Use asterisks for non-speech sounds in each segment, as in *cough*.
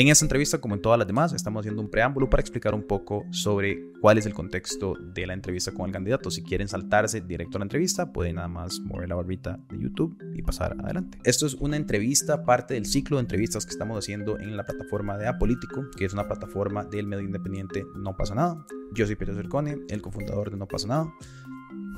En esta entrevista, como en todas las demás, estamos haciendo un preámbulo para explicar un poco sobre cuál es el contexto de la entrevista con el candidato. Si quieren saltarse directo a la entrevista, pueden nada más mover la barbita de YouTube y pasar adelante. Esto es una entrevista, parte del ciclo de entrevistas que estamos haciendo en la plataforma de Apolítico, que es una plataforma del medio independiente No Pasa Nada. Yo soy Pedro Cercone, el cofundador de No Pasa Nada.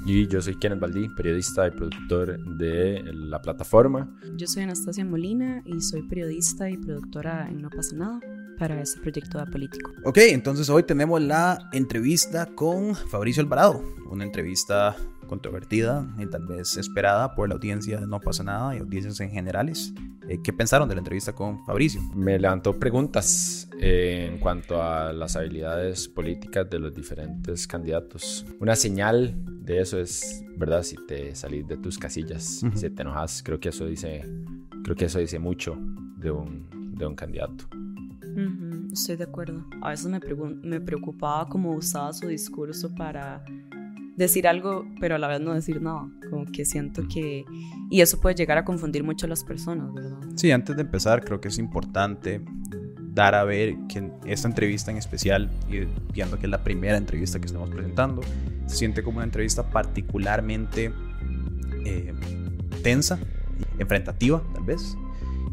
Y yo soy Kenneth Baldí, periodista y productor de la plataforma. Yo soy Anastasia Molina y soy periodista y productora en No pasa nada para este proyecto de político. Ok, entonces hoy tenemos la entrevista con Fabricio Alvarado, una entrevista controvertida y tal vez esperada por la audiencia de No pasa nada y audiencias en generales. Eh, ¿Qué pensaron de la entrevista con Fabricio? Me levantó preguntas eh, en cuanto a las habilidades políticas de los diferentes candidatos. Una señal de eso es, ¿verdad? Si te salís de tus casillas, si te enojas, creo que eso dice, creo que eso dice mucho de un, de un candidato. estoy de acuerdo. A veces me, me preocupaba cómo usaba su discurso para decir algo, pero a la vez no decir nada. Como que siento que... Y eso puede llegar a confundir mucho a las personas, ¿verdad? Sí, antes de empezar, creo que es importante dar a ver que esta entrevista en especial, y viendo que es la primera entrevista que estamos presentando, se siente como una entrevista particularmente eh, tensa, enfrentativa tal vez,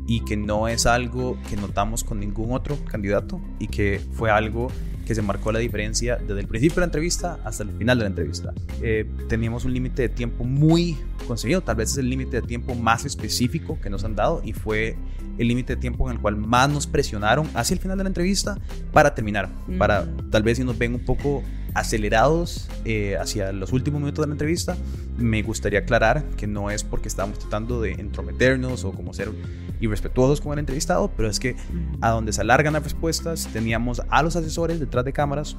y que no es algo que notamos con ningún otro candidato y que fue algo que se marcó la diferencia desde el principio de la entrevista hasta el final de la entrevista. Eh, teníamos un límite de tiempo muy conseguido, tal vez es el límite de tiempo más específico que nos han dado y fue el límite de tiempo en el cual más nos presionaron hacia el final de la entrevista para terminar, para tal vez si nos ven un poco acelerados eh, hacia los últimos minutos de la entrevista, me gustaría aclarar que no es porque estábamos tratando de entrometernos o como ser irrespetuosos con el entrevistado, pero es que a donde se alargan las respuestas teníamos a los asesores detrás de cámaras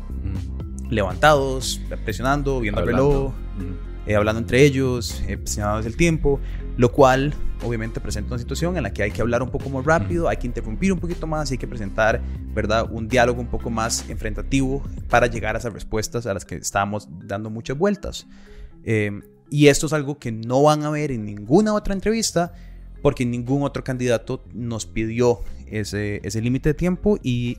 levantados, presionando, viendo el reloj, eh, hablando entre ellos, eh, presionados el tiempo, lo cual obviamente presenta una situación en la que hay que hablar un poco más rápido, hay que interrumpir un poquito más, hay que presentar, ¿verdad?, un diálogo un poco más enfrentativo para llegar a esas respuestas a las que estábamos dando muchas vueltas. Eh, y esto es algo que no van a ver en ninguna otra entrevista porque ningún otro candidato nos pidió ese, ese límite de tiempo y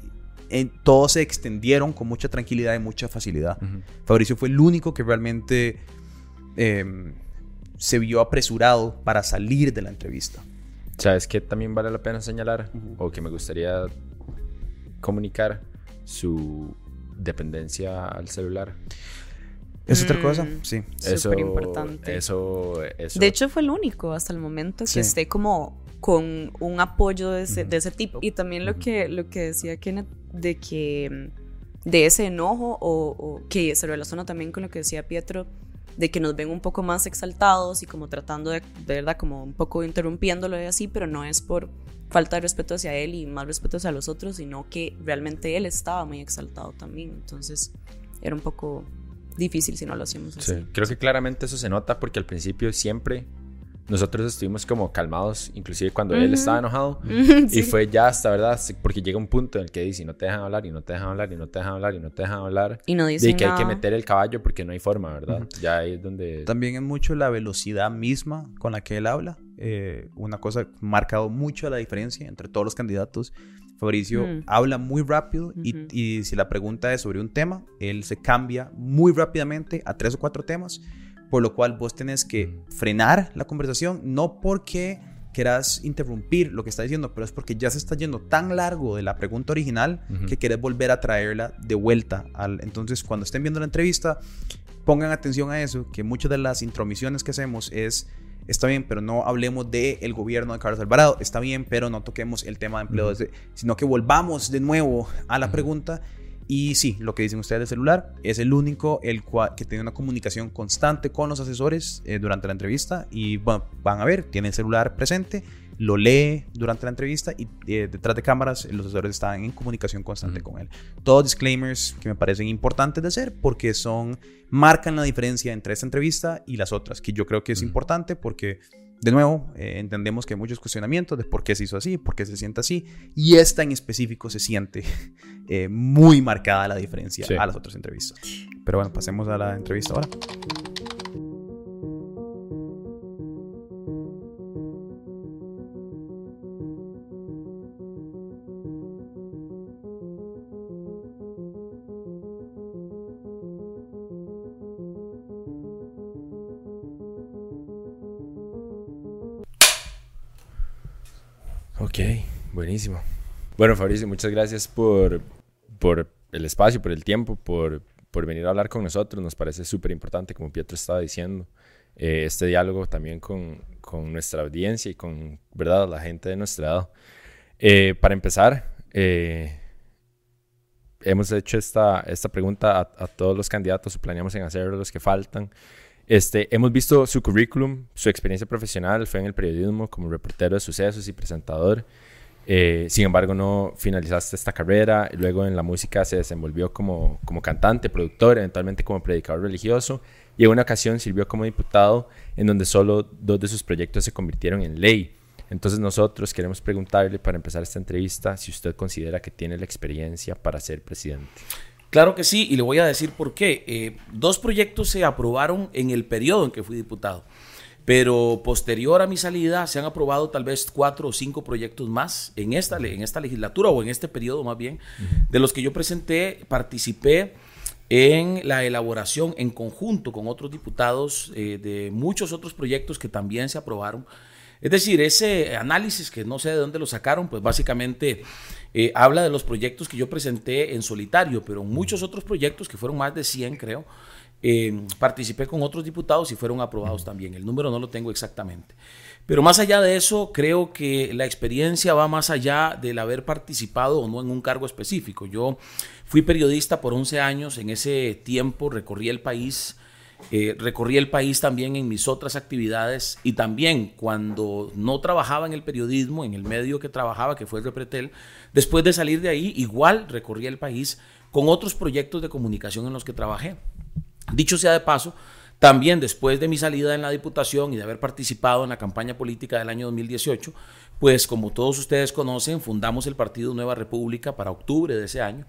en, todos se extendieron con mucha tranquilidad y mucha facilidad. Fabricio fue el único que realmente em, se vio apresurado para salir de la entrevista. ¿Sabes que también vale la pena señalar o que me gustaría comunicar su dependencia al celular? Es otra cosa, mm, sí. Súper importante. Eso, eso. De hecho, fue el único hasta el momento que esté como con un apoyo de ese, de ese tipo. Y también lo, que, lo que decía Kenneth de que de ese enojo o, que se relaciona también con lo que decía Pietro de que nos ven un poco más exaltados y como tratando de, de verdad, como un poco interrumpiéndolo y así, pero no es por falta de respeto hacia él y más respeto hacia los otros, sino que realmente él estaba muy exaltado también. Entonces era un poco difícil si no lo hacemos así. Sí, creo que claramente eso se nota porque al principio siempre nosotros estuvimos como calmados, inclusive cuando él estaba enojado. *laughs* Y fue ya hasta, ¿verdad? Porque llega un punto en el que dice, no te dejan hablar, y no te dejan hablar, y no te dejan hablar, y no te dejan hablar. Y no dice que hay que meter el caballo porque no hay forma, ¿verdad? Ya ahí es donde... También es mucho la velocidad misma con la que él habla. Eh, una cosa marcado mucho la diferencia entre todos los candidatos. Fabricio mm. habla muy rápido y, y, si la pregunta es sobre un tema, él se cambia muy rápidamente a tres o cuatro temas, por lo cual vos tenés que frenar la conversación, no porque quieras interrumpir lo que está diciendo, pero es porque ya se está yendo tan largo de la pregunta original que querés volver a traerla de vuelta. Al, entonces, cuando estén viendo la entrevista, pongan atención a eso, que muchas de las intromisiones que hacemos es está bien, pero no hablemos del el gobierno de Carlos Alvarado, está bien, pero no toquemos el tema de empleo, sino que volvamos de nuevo a la pregunta. Y sí, lo que dicen ustedes del celular es el único el cual, que tiene una comunicación constante con los asesores eh, durante la entrevista. Y bueno, van a ver, tiene el celular presente lo lee durante la entrevista y eh, detrás de cámaras los asesores están en comunicación constante con él. Todos disclaimers que me parecen importantes de hacer porque son marcan la diferencia entre esta entrevista y las otras, que yo creo que es importante porque de nuevo, eh, entendemos que hay muchos cuestionamientos de por qué se hizo así, por qué se siente así, y esta en específico se siente *laughs* eh, muy marcada la diferencia a las otras entrevistas. Pero bueno, pasemos a la entrevista ahora. Bueno, Fabricio, muchas gracias por, por el espacio, por el tiempo, por, por venir a hablar con nosotros. Nos parece súper importante, como Pietro estaba diciendo, eh, este diálogo también con, con, nuestra audiencia y con, ¿verdad?, la gente de nuestra edad. Eh, para empezar, eh, hemos hecho esta, esta pregunta a, todos los candidatos, planeamos en hacerlo, los que faltan. Este, hemos visto su currículum, su experiencia profesional, fue en el periodismo como reportero de sucesos y presentador. Eh, sin embargo, no finalizaste esta carrera. Luego en la música se desenvolvió como, como cantante, productor, eventualmente como predicador religioso. Y en una ocasión sirvió como diputado, en donde solo dos de sus proyectos se convirtieron en ley. Entonces nosotros queremos preguntarle para empezar esta entrevista si usted considera que tiene la experiencia para ser presidente. Claro que sí, y le voy a decir por qué. Eh, dos proyectos se aprobaron en el periodo en que fui diputado, pero posterior a mi salida se han aprobado tal vez cuatro o cinco proyectos más en esta, en esta legislatura o en este periodo más bien, de los que yo presenté, participé en la elaboración en conjunto con otros diputados eh, de muchos otros proyectos que también se aprobaron. Es decir, ese análisis que no sé de dónde lo sacaron, pues básicamente eh, habla de los proyectos que yo presenté en solitario, pero muchos otros proyectos, que fueron más de 100 creo, eh, participé con otros diputados y fueron aprobados también. El número no lo tengo exactamente. Pero más allá de eso, creo que la experiencia va más allá del haber participado o no en un cargo específico. Yo fui periodista por 11 años, en ese tiempo recorrí el país eh, recorrí el país también en mis otras actividades y también cuando no trabajaba en el periodismo, en el medio que trabajaba, que fue el Repretel, después de salir de ahí, igual recorrí el país con otros proyectos de comunicación en los que trabajé. Dicho sea de paso, también después de mi salida en la Diputación y de haber participado en la campaña política del año 2018, pues como todos ustedes conocen, fundamos el Partido Nueva República para octubre de ese año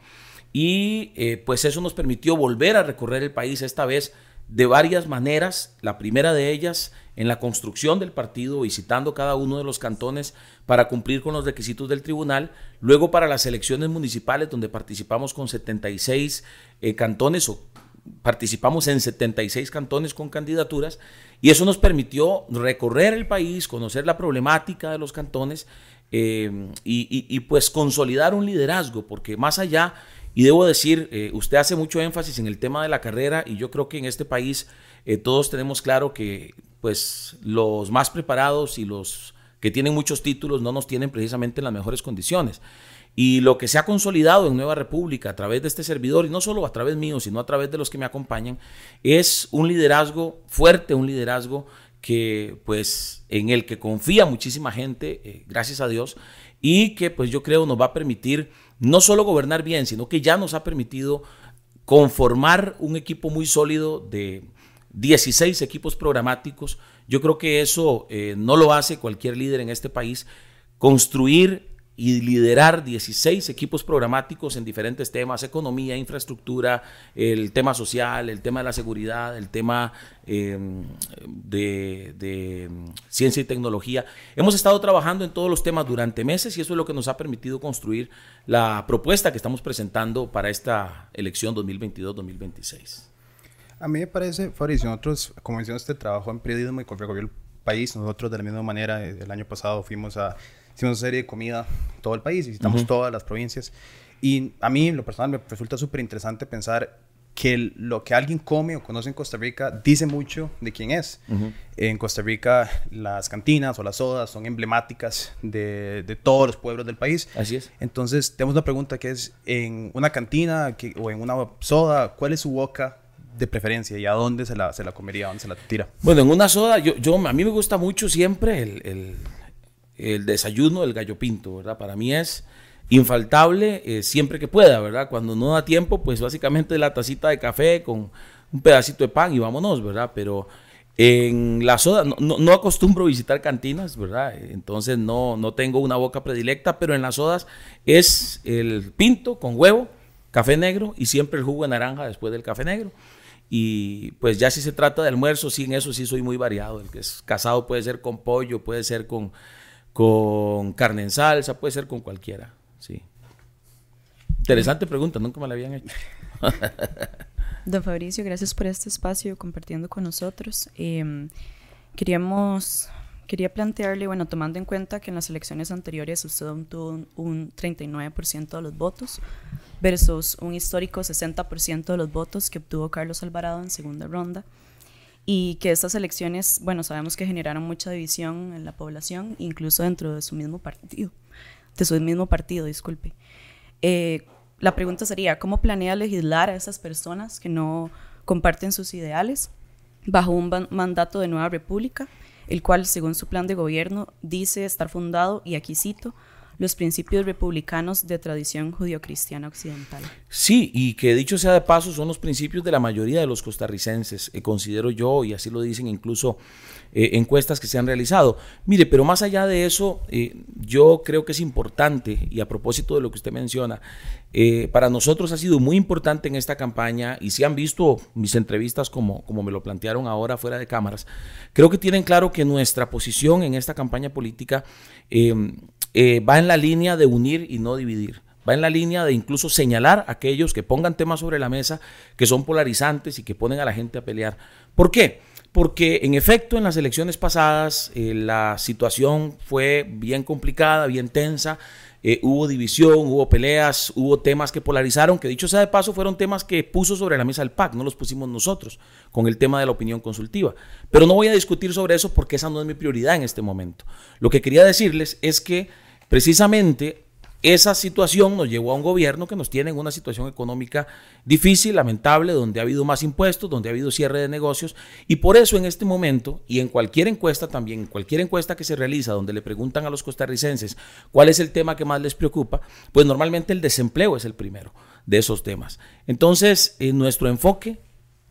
y eh, pues eso nos permitió volver a recorrer el país esta vez de varias maneras. La primera de ellas en la construcción del partido, visitando cada uno de los cantones para cumplir con los requisitos del tribunal. Luego para las elecciones municipales, donde participamos con 76 eh, cantones o participamos en 76 cantones con candidaturas y eso nos permitió recorrer el país, conocer la problemática de los cantones eh, y, pues consolidar un liderazgo, porque más allá y debo decir, eh, usted hace mucho énfasis en el tema de la carrera y yo creo que en este país eh, todos tenemos claro que pues los más preparados y los que tienen muchos títulos no nos tienen precisamente en las mejores condiciones. Y lo que se ha consolidado en Nueva República a través de este servidor, y no solo a través mío, sino a través de los que me acompañan, es un liderazgo fuerte, un liderazgo que pues en el que confía muchísima gente, eh, gracias a Dios, y que pues yo creo nos va a permitir no solo gobernar bien, sino que ya nos ha permitido conformar un equipo muy sólido de 16 equipos programáticos. Yo creo que eso eh, no lo hace cualquier líder en este país. Construir y liderar 16 equipos programáticos en diferentes temas, economía, infraestructura, el tema social, el tema de la seguridad, el tema em, de, ciencia y tecnología. Hemos estado trabajando en todos los temas durante meses y eso es lo que nos ha permitido construir la propuesta que estamos presentando para esta elección 2022-2026. A mí me parece, Fabricio, nosotros, como hicimos este trabajo en periodismo y recorrió el país, nosotros de la misma manera, el año pasado fuimos a hicimos una serie de comida en todo el país, visitamos todas las provincias. Y a mí, en lo personal, me resulta súper interesante pensar que lo que alguien come o conoce en Costa Rica dice mucho de quién es. En Costa Rica las cantinas o las sodas son emblemáticas de, de, todos los pueblos del país. Así es. Entonces tenemos una pregunta que es, en una cantina o en una soda, ¿cuál es su boca de preferencia y a dónde se la, se la comería, a dónde se la tira? Bueno, en una soda, yo, yo, a mí me gusta mucho siempre el el desayuno del gallo pinto, ¿verdad? Para mí es infaltable eh, siempre que pueda, ¿verdad? Cuando no da tiempo, pues básicamente la tacita de café con un pedacito de pan y vámonos, ¿verdad? Pero en la soda, no, acostumbro visitar cantinas, ¿verdad? Entonces no, no tengo una boca predilecta, pero en las sodas es el pinto con huevo, café negro y siempre el jugo de naranja después del café negro. Y pues ya si se trata de almuerzo, sí, en eso sí soy muy variado. El que es casado puede ser con pollo, puede ser con con carne en salsa, puede ser con cualquiera, sí. Interesante pregunta, nunca me la habían hecho. *laughs* Don Fabricio, gracias por este espacio compartiendo con nosotros. Em, queríamos quería plantearle, bueno, tomando en cuenta que en las elecciones anteriores usted obtuvo un, 39% de los votos versus un histórico 60% de los votos que obtuvo Carlos Alvarado en segunda ronda y que estas elecciones, bueno, sabemos que generaron mucha división en la población, incluso dentro de su mismo partido, de su mismo partido, disculpe. Eh, la pregunta sería, ¿cómo planea legislar a esas personas que no comparten sus ideales bajo un mandato de nueva república, el cual, según su plan de gobierno, dice estar fundado, y aquí los principios republicanos de tradición judio-cristiana occidental. Sí, y que dicho sea de paso, son los principios de la mayoría de los costarricenses, eh, considero yo, y así lo dicen incluso eh, encuestas que se han realizado. Mire, pero más allá de eso, eh, yo creo que es importante, y a propósito de lo que usted menciona, para nosotros ha sido muy importante en esta campaña, y si han visto mis entrevistas como, como me lo plantearon ahora fuera de cámaras, creo que tienen claro que nuestra posición en esta campaña política eh, va en la línea de unir y no dividir. Va en la línea de incluso señalar a aquellos que pongan temas sobre la mesa que son polarizantes y que ponen a la gente a pelear. ¿Por qué? Porque en efecto en las elecciones pasadas eh, la situación fue bien complicada, bien tensa. Eh, hubo división, hubo peleas, hubo temas que polarizaron, que dicho sea de paso, fueron temas que puso sobre la mesa el PAC, no los pusimos nosotros, con el tema de la opinión consultiva. Pero no voy a discutir sobre eso porque esa no es mi prioridad en este momento. Lo que quería decirles es que precisamente esa situación nos llevó a un gobierno que nos tiene en una situación económica difícil, lamentable, donde ha habido más impuestos, donde ha habido cierre de negocios, y por eso en este momento, y en cualquier encuesta también, en cualquier encuesta que se realiza donde le preguntan a los costarricenses cuál es el tema que más les preocupa, pues normalmente el desempleo es el primero de esos temas. Entonces, en nuestro enfoque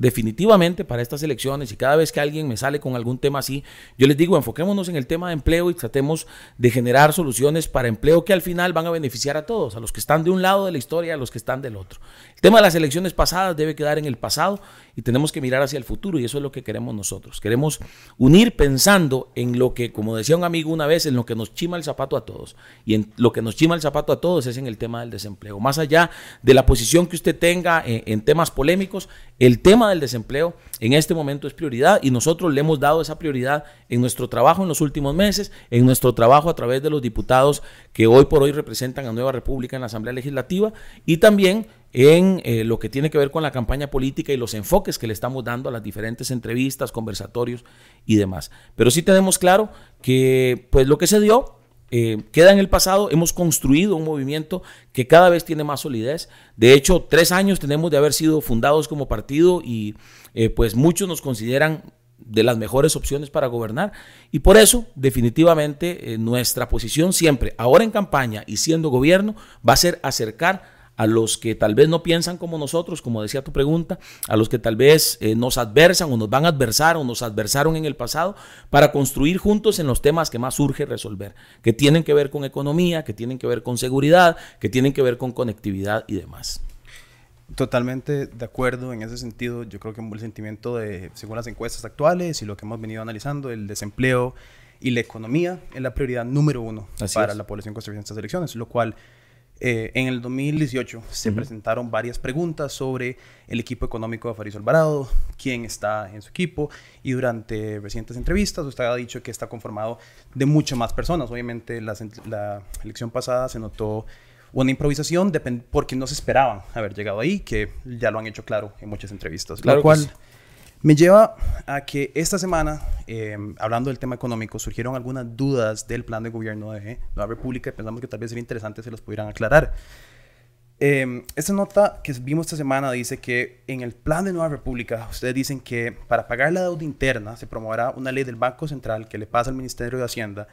definitivamente para estas elecciones y cada vez que alguien me sale con algún tema así, yo les digo, enfoquémonos en el tema de empleo y tratemos de generar soluciones para empleo que al final van a beneficiar a todos, a los que están de un lado de la historia, a los que están del otro. Tema de las elecciones pasadas debe quedar en el pasado y tenemos que mirar hacia el futuro y eso es lo que queremos nosotros. Queremos unir pensando en lo que, como decía un amigo una vez, en lo que nos chima el zapato a todos. Y en lo que nos chima el zapato a todos es en el tema del desempleo. Más allá de la posición que usted tenga en, en temas polémicos, el tema del desempleo en este momento es prioridad y nosotros le hemos dado esa prioridad en nuestro trabajo en los últimos meses, en nuestro trabajo a través de los diputados que hoy por hoy representan a Nueva República en la Asamblea Legislativa y también en eh, lo que tiene que ver con la campaña política y los enfoques que le estamos dando a las diferentes entrevistas, conversatorios y demás. Pero sí tenemos claro que pues lo que se dio eh, queda en el pasado, hemos construido un movimiento que cada vez tiene más solidez. De hecho, tres años tenemos de haber sido fundados como partido y eh, pues muchos nos consideran de las mejores opciones para gobernar. Y por eso, definitivamente, nuestra posición siempre, ahora en campaña y siendo gobierno, va a ser acercar a los que tal vez no piensan como nosotros, como decía tu pregunta, a los que tal vez eh, nos adversan o nos van a adversar o nos adversaron en el pasado, para construir juntos en los temas que más urge resolver, que tienen que ver con economía, que tienen que ver con seguridad, que tienen que ver con conectividad y demás. Totalmente de acuerdo en ese sentido. Yo creo que el sentimiento de, según las encuestas actuales y lo que hemos venido analizando, el desempleo y la economía es la prioridad número uno para la población costarricense en estas elecciones, lo cual eh, en el 2018 se presentaron varias preguntas sobre el equipo económico de Fariso Alvarado, quién está en su equipo, y durante recientes entrevistas usted ha dicho que está conformado de muchas más personas. Obviamente la, la elección pasada se notó una improvisación porque no se esperaban haber llegado ahí, que ya lo han hecho claro en muchas entrevistas. Claro lo cual me lleva a que esta semana, em, hablando del tema económico, surgieron algunas dudas del plan de gobierno de Nueva República y pensamos que tal vez sería interesante se las pudieran aclarar. Eh, esta nota que vimos esta semana dice que en el plan de Nueva República, ustedes dicen que para pagar la deuda interna se promoverá una ley del Banco Central que le pasa al Ministerio de Hacienda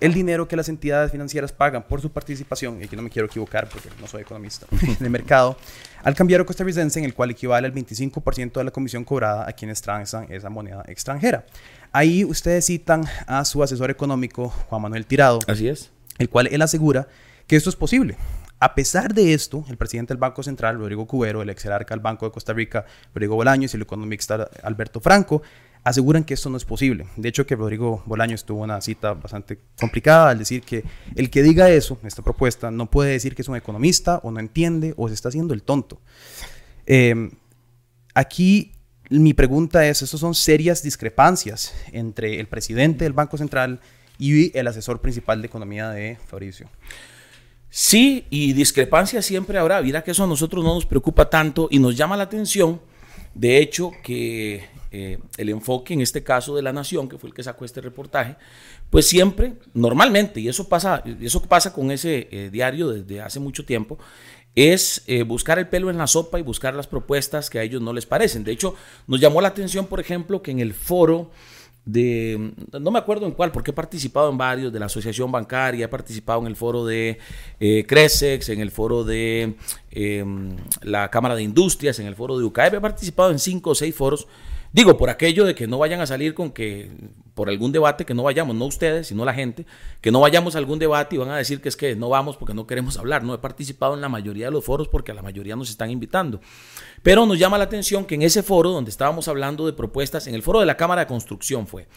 el dinero que las entidades financieras pagan por su participación, y aquí no me quiero equivocar porque no soy economista, *laughs* de mercado, al cambiario costarricense, en el cual equivale al 25% de la comisión cobrada a quienes transan esa moneda extranjera. Ahí ustedes citan a su asesor económico, Juan Manuel Tirado. Así es. El cual él asegura que esto es posible. A pesar de esto, el presidente del Banco Central, Rodrigo Cubero, el ex jerarca del Banco de Costa Rica, Rodrigo Bolaños y el economista Alberto Franco, aseguran que esto no es posible. De hecho, que Rodrigo Bolaños tuvo una cita bastante complicada al decir que el que diga eso, esta propuesta, no puede decir que es un economista o no entiende o se está haciendo el tonto. Em, aquí mi pregunta es, ¿estos son serias discrepancias entre el presidente del Banco Central y el asesor principal de economía de Fabricio? Sí, y discrepancias siempre habrá. Mira que eso a nosotros no nos preocupa tanto y nos llama la atención, de hecho, que eh, el enfoque en este caso de la Nación, que fue el que sacó este reportaje, pues siempre, normalmente, y eso pasa, eso pasa con ese eh, diario desde hace mucho tiempo, es eh, buscar el pelo en la sopa y buscar las propuestas que a ellos no les parecen. De hecho, nos llamó la atención, por ejemplo, que en el foro de, no me acuerdo en cuál, porque he participado en varios, de la Asociación Bancaria, he participado en el foro de eh, Cresex, en el foro de em, la Cámara de Industrias, en el foro de UCAEP, he participado en cinco o seis foros Digo, por aquello de que no vayan a salir con que, por algún debate, que no vayamos, no ustedes, sino la gente, que no vayamos a algún debate y van a decir que es que no vamos porque no queremos hablar. No he participado en la mayoría de los foros porque a la mayoría nos están invitando. Pero nos llama la atención que en ese foro, donde estábamos hablando de propuestas, en el foro de la Cámara de Construcción fue,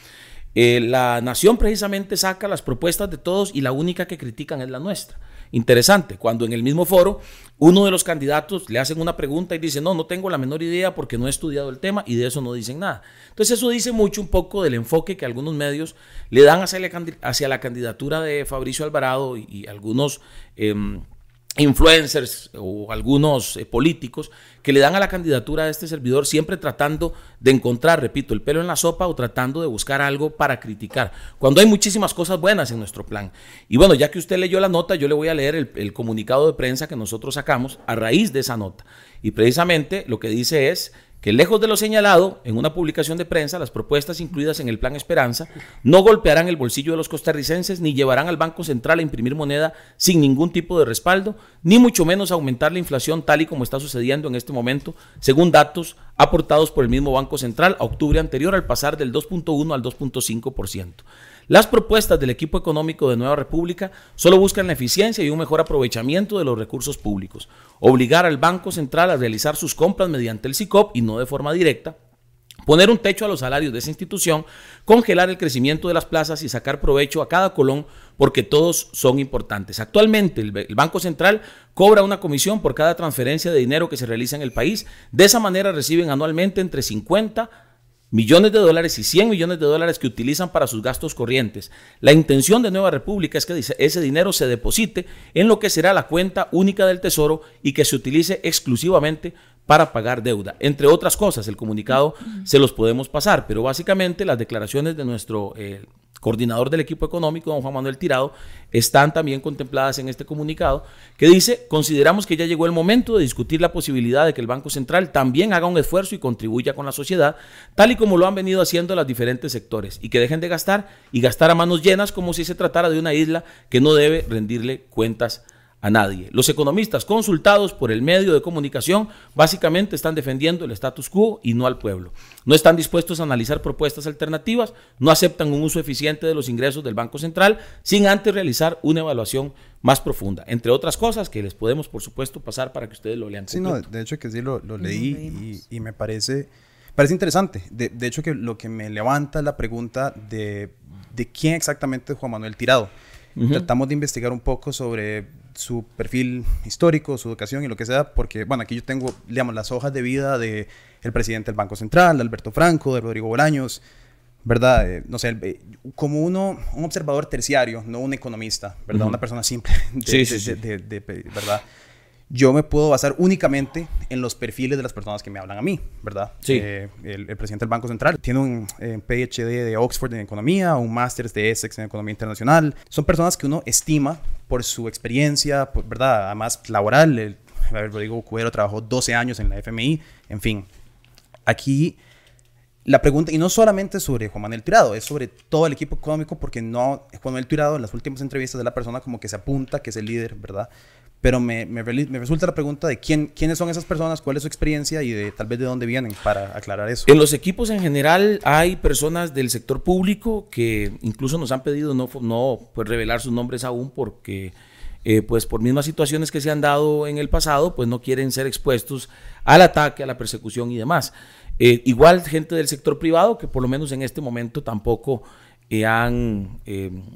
eh, la Nación precisamente saca las propuestas de todos y la única que critican es la nuestra. Interesante, cuando en el mismo foro uno de los candidatos le hacen una pregunta y dice, no, no tengo la menor idea porque no he estudiado el tema y de eso no dicen nada. Entonces eso dice mucho un poco del enfoque que algunos medios le dan hacia la, candidatura de Fabricio Alvarado y, algunos... Em, influencers o algunos eh, políticos que le dan a la candidatura de este servidor siempre tratando de encontrar, repito, el pelo en la sopa o tratando de buscar algo para criticar, cuando hay muchísimas cosas buenas en nuestro plan. Y bueno, ya que usted leyó la nota, yo le voy a leer el, el comunicado de prensa que nosotros sacamos a raíz de esa nota. Y precisamente lo que dice es que lejos de lo señalado en una publicación de prensa, las propuestas incluidas en el Plan Esperanza no golpearán el bolsillo de los costarricenses ni llevarán al Banco Central a imprimir moneda sin ningún tipo de respaldo, ni mucho menos aumentar la inflación tal y como está sucediendo en este momento, según datos aportados por el mismo Banco Central a octubre anterior al pasar del 2.1 al 2.5%. Las propuestas del equipo económico de Nueva República solo buscan la eficiencia y un mejor aprovechamiento de los recursos públicos, obligar al Banco Central a realizar sus compras mediante el SICOP y no de forma directa, poner un techo a los salarios de esa institución, congelar el crecimiento de las plazas y sacar provecho a cada colón porque todos son importantes. Actualmente el, Banco Central cobra una comisión por cada transferencia de dinero que se realiza en el país. De esa manera reciben anualmente entre 50 millones de dólares y 100 millones de dólares que utilizan para sus gastos corrientes. La intención de Nueva República es que ese dinero se deposite en lo que será la cuenta única del Tesoro y que se utilice exclusivamente para pagar deuda. Entre otras cosas, el comunicado se los podemos pasar, pero básicamente las declaraciones de nuestro eh, coordinador del equipo económico, don Juan Manuel Tirado, están también contempladas en este comunicado, que dice, consideramos que ya llegó el momento de discutir la posibilidad de que el Banco Central también haga un esfuerzo y contribuya con la sociedad, tal y como lo han venido haciendo los diferentes sectores, y que dejen de gastar y gastar a manos llenas como si se tratara de una isla que no debe rendirle cuentas nadie. Los economistas consultados por el medio de comunicación básicamente están defendiendo el status quo y no al pueblo. No están dispuestos a analizar propuestas alternativas, no aceptan un uso eficiente de los ingresos del Banco Central sin antes realizar una evaluación más profunda, entre otras cosas que les podemos por supuesto pasar para que ustedes lo lean. Sí, no, de hecho que sí lo, leí y, me parece, parece interesante. De, hecho que lo que me levanta es la pregunta de, de quién exactamente es Juan Manuel Tirado. Tratamos de investigar un poco sobre su perfil histórico, su educación y lo que sea, porque, bueno, aquí yo tengo, digamos, las hojas de vida del el presidente del Banco Central, de Alberto Franco, de Rodrigo Bolaños, ¿verdad? Eh, no sé, eh, como uno, un observador terciario, no un economista, ¿verdad? Una persona simple, *laughs* sí, sí, sí. ¿verdad? Yo me puedo basar únicamente en los perfiles de las personas que me hablan a mí, ¿verdad? Sí. Eh, el, presidente del Banco Central tiene un eh, PhD de Oxford en economía, un máster de Essex en economía internacional. Son personas que uno estima por su experiencia, ¿verdad? Además, laboral. El, Rodrigo Cuero trabajó 12 años en la FMI, en fin. Aquí la pregunta, y no solamente sobre Juan Manuel Tirado, es sobre todo el equipo económico, porque no, Juan Manuel Tirado en las últimas entrevistas de la persona como que se apunta que es el líder, ¿verdad? Pero me, me, resulta la pregunta de quién, quiénes son esas personas, cuál es su experiencia y de tal vez de dónde vienen para aclarar eso. En los equipos en general hay personas del sector público que incluso nos han pedido no, no pues, revelar sus nombres aún porque eh, pues por mismas situaciones que se han dado en el pasado pues no quieren ser expuestos al ataque, a la persecución y demás. Eh, igual gente del sector privado que por lo menos en este momento tampoco eh, han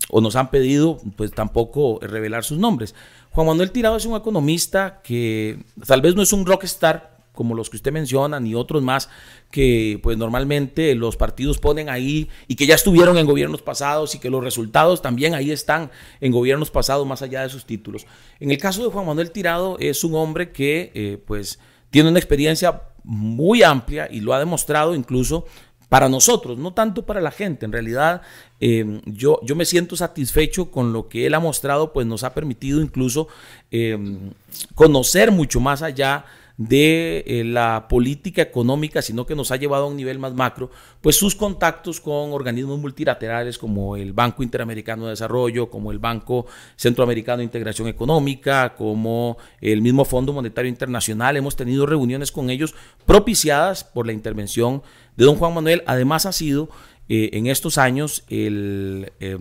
o nos han pedido pues tampoco revelar sus nombres. Juan Manuel Tirado es un economista que tal vez no es un rockstar como los que usted menciona, ni otros más que pues normalmente los partidos ponen ahí y que ya estuvieron en gobiernos pasados y que los resultados también ahí están en gobiernos pasados más allá de sus títulos. En el caso de Juan Manuel Tirado es un hombre que eh, pues tiene una experiencia muy amplia y lo ha demostrado incluso para nosotros, no tanto para la gente. En realidad, em, yo, yo me siento satisfecho con lo que él ha mostrado, pues nos ha permitido incluso em, conocer mucho más allá de eh, la política económica, sino que nos ha llevado a un nivel más macro, pues sus contactos con organismos multilaterales como el Banco Interamericano de Desarrollo, como el Banco Centroamericano de Integración Económica, como el mismo Fondo Monetario Internacional. Hemos tenido reuniones con ellos propiciadas por la intervención de don Juan Manuel. Además ha sido eh, en estos años el eh,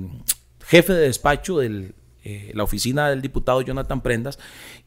jefe de despacho de la oficina del diputado Jonathan Prendas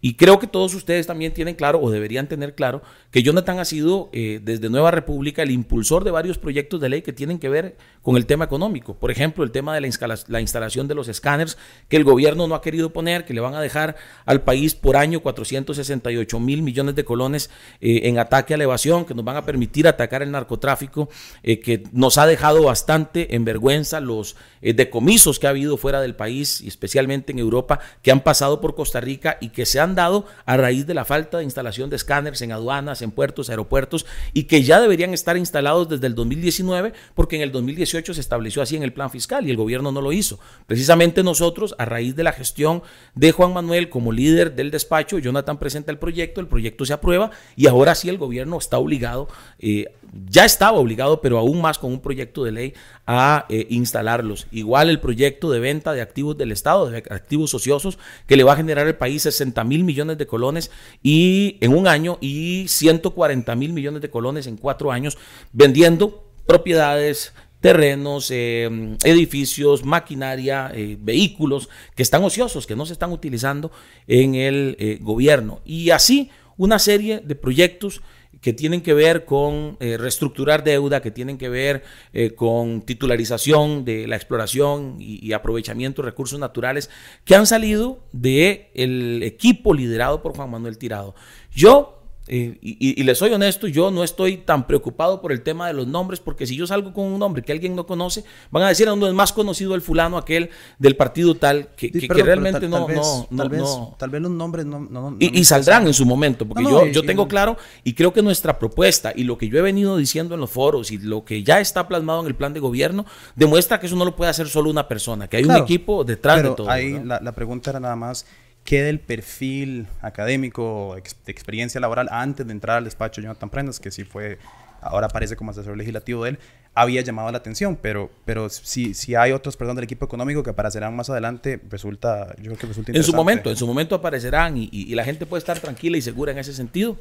y creo que todos ustedes también tienen claro, o deberían tener claro, que Jonathan ha sido eh, desde Nueva República el impulsor de varios proyectos de ley que tienen que ver con el tema económico. Por ejemplo, el tema de la, instalación de los escáneres que el gobierno no ha querido poner, que le van a dejar al país por año 468 mil millones de colones eh, en ataque a la evasión, que nos van a permitir atacar el narcotráfico, eh, que nos ha dejado bastante en vergüenza los decomisos que ha habido fuera del país, y especialmente en Europa, que han pasado por Costa Rica y que se han dado a raíz de la falta de instalación de escáneres en aduanas, en puertos, aeropuertos y que ya deberían estar instalados desde el 2019 porque en el 2018 se estableció así en el plan fiscal y el gobierno no lo hizo. Precisamente nosotros, a raíz de la gestión de Juan Manuel como líder del despacho, Jonathan presenta el proyecto, el proyecto se aprueba y ahora sí el gobierno está obligado, eh, ya estaba obligado, pero aún más con un proyecto de ley a eh, instalarlos. Igual el proyecto de venta de activos del Estado, de activos ociosos, que le va a generar al país 60 mil millones de colones y en un año y 140 mil millones de colones en cuatro años vendiendo propiedades, terrenos, eh, edificios, maquinaria, eh, vehículos que están ociosos, que no se están utilizando en el gobierno. Y así una serie de proyectos que tienen que ver con eh, reestructurar deuda, que tienen que ver eh, con titularización de la exploración y, aprovechamiento de recursos naturales, que han salido del el equipo liderado por Juan Manuel Tirado. Yo eh, y, les soy honesto, yo no estoy tan preocupado por el tema de los nombres, porque si yo salgo con un nombre que alguien no conoce, van a decir a uno es más conocido el fulano aquel del partido tal, que, realmente no, tal, vez, tal vez los nombres no... y, saldrán en su momento, porque yo, yo tengo claro y creo que nuestra propuesta y lo que yo he venido diciendo en los foros y lo que ya está plasmado en el plan de gobierno, demuestra que eso no lo puede hacer solo una persona, que hay un equipo detrás de todo. Ahí la, la pregunta era nada más qué del perfil académico, de experiencia laboral antes de entrar al despacho de Jonathan Prendas, que sí fue, ahora aparece como asesor legislativo de él, había llamado la atención, pero, pero si, si hay otros, perdón, del equipo económico que aparecerán más adelante, resulta, yo creo que resulta interesante. En su momento, en su momento aparecerán y, y la gente puede estar tranquila y segura en ese sentido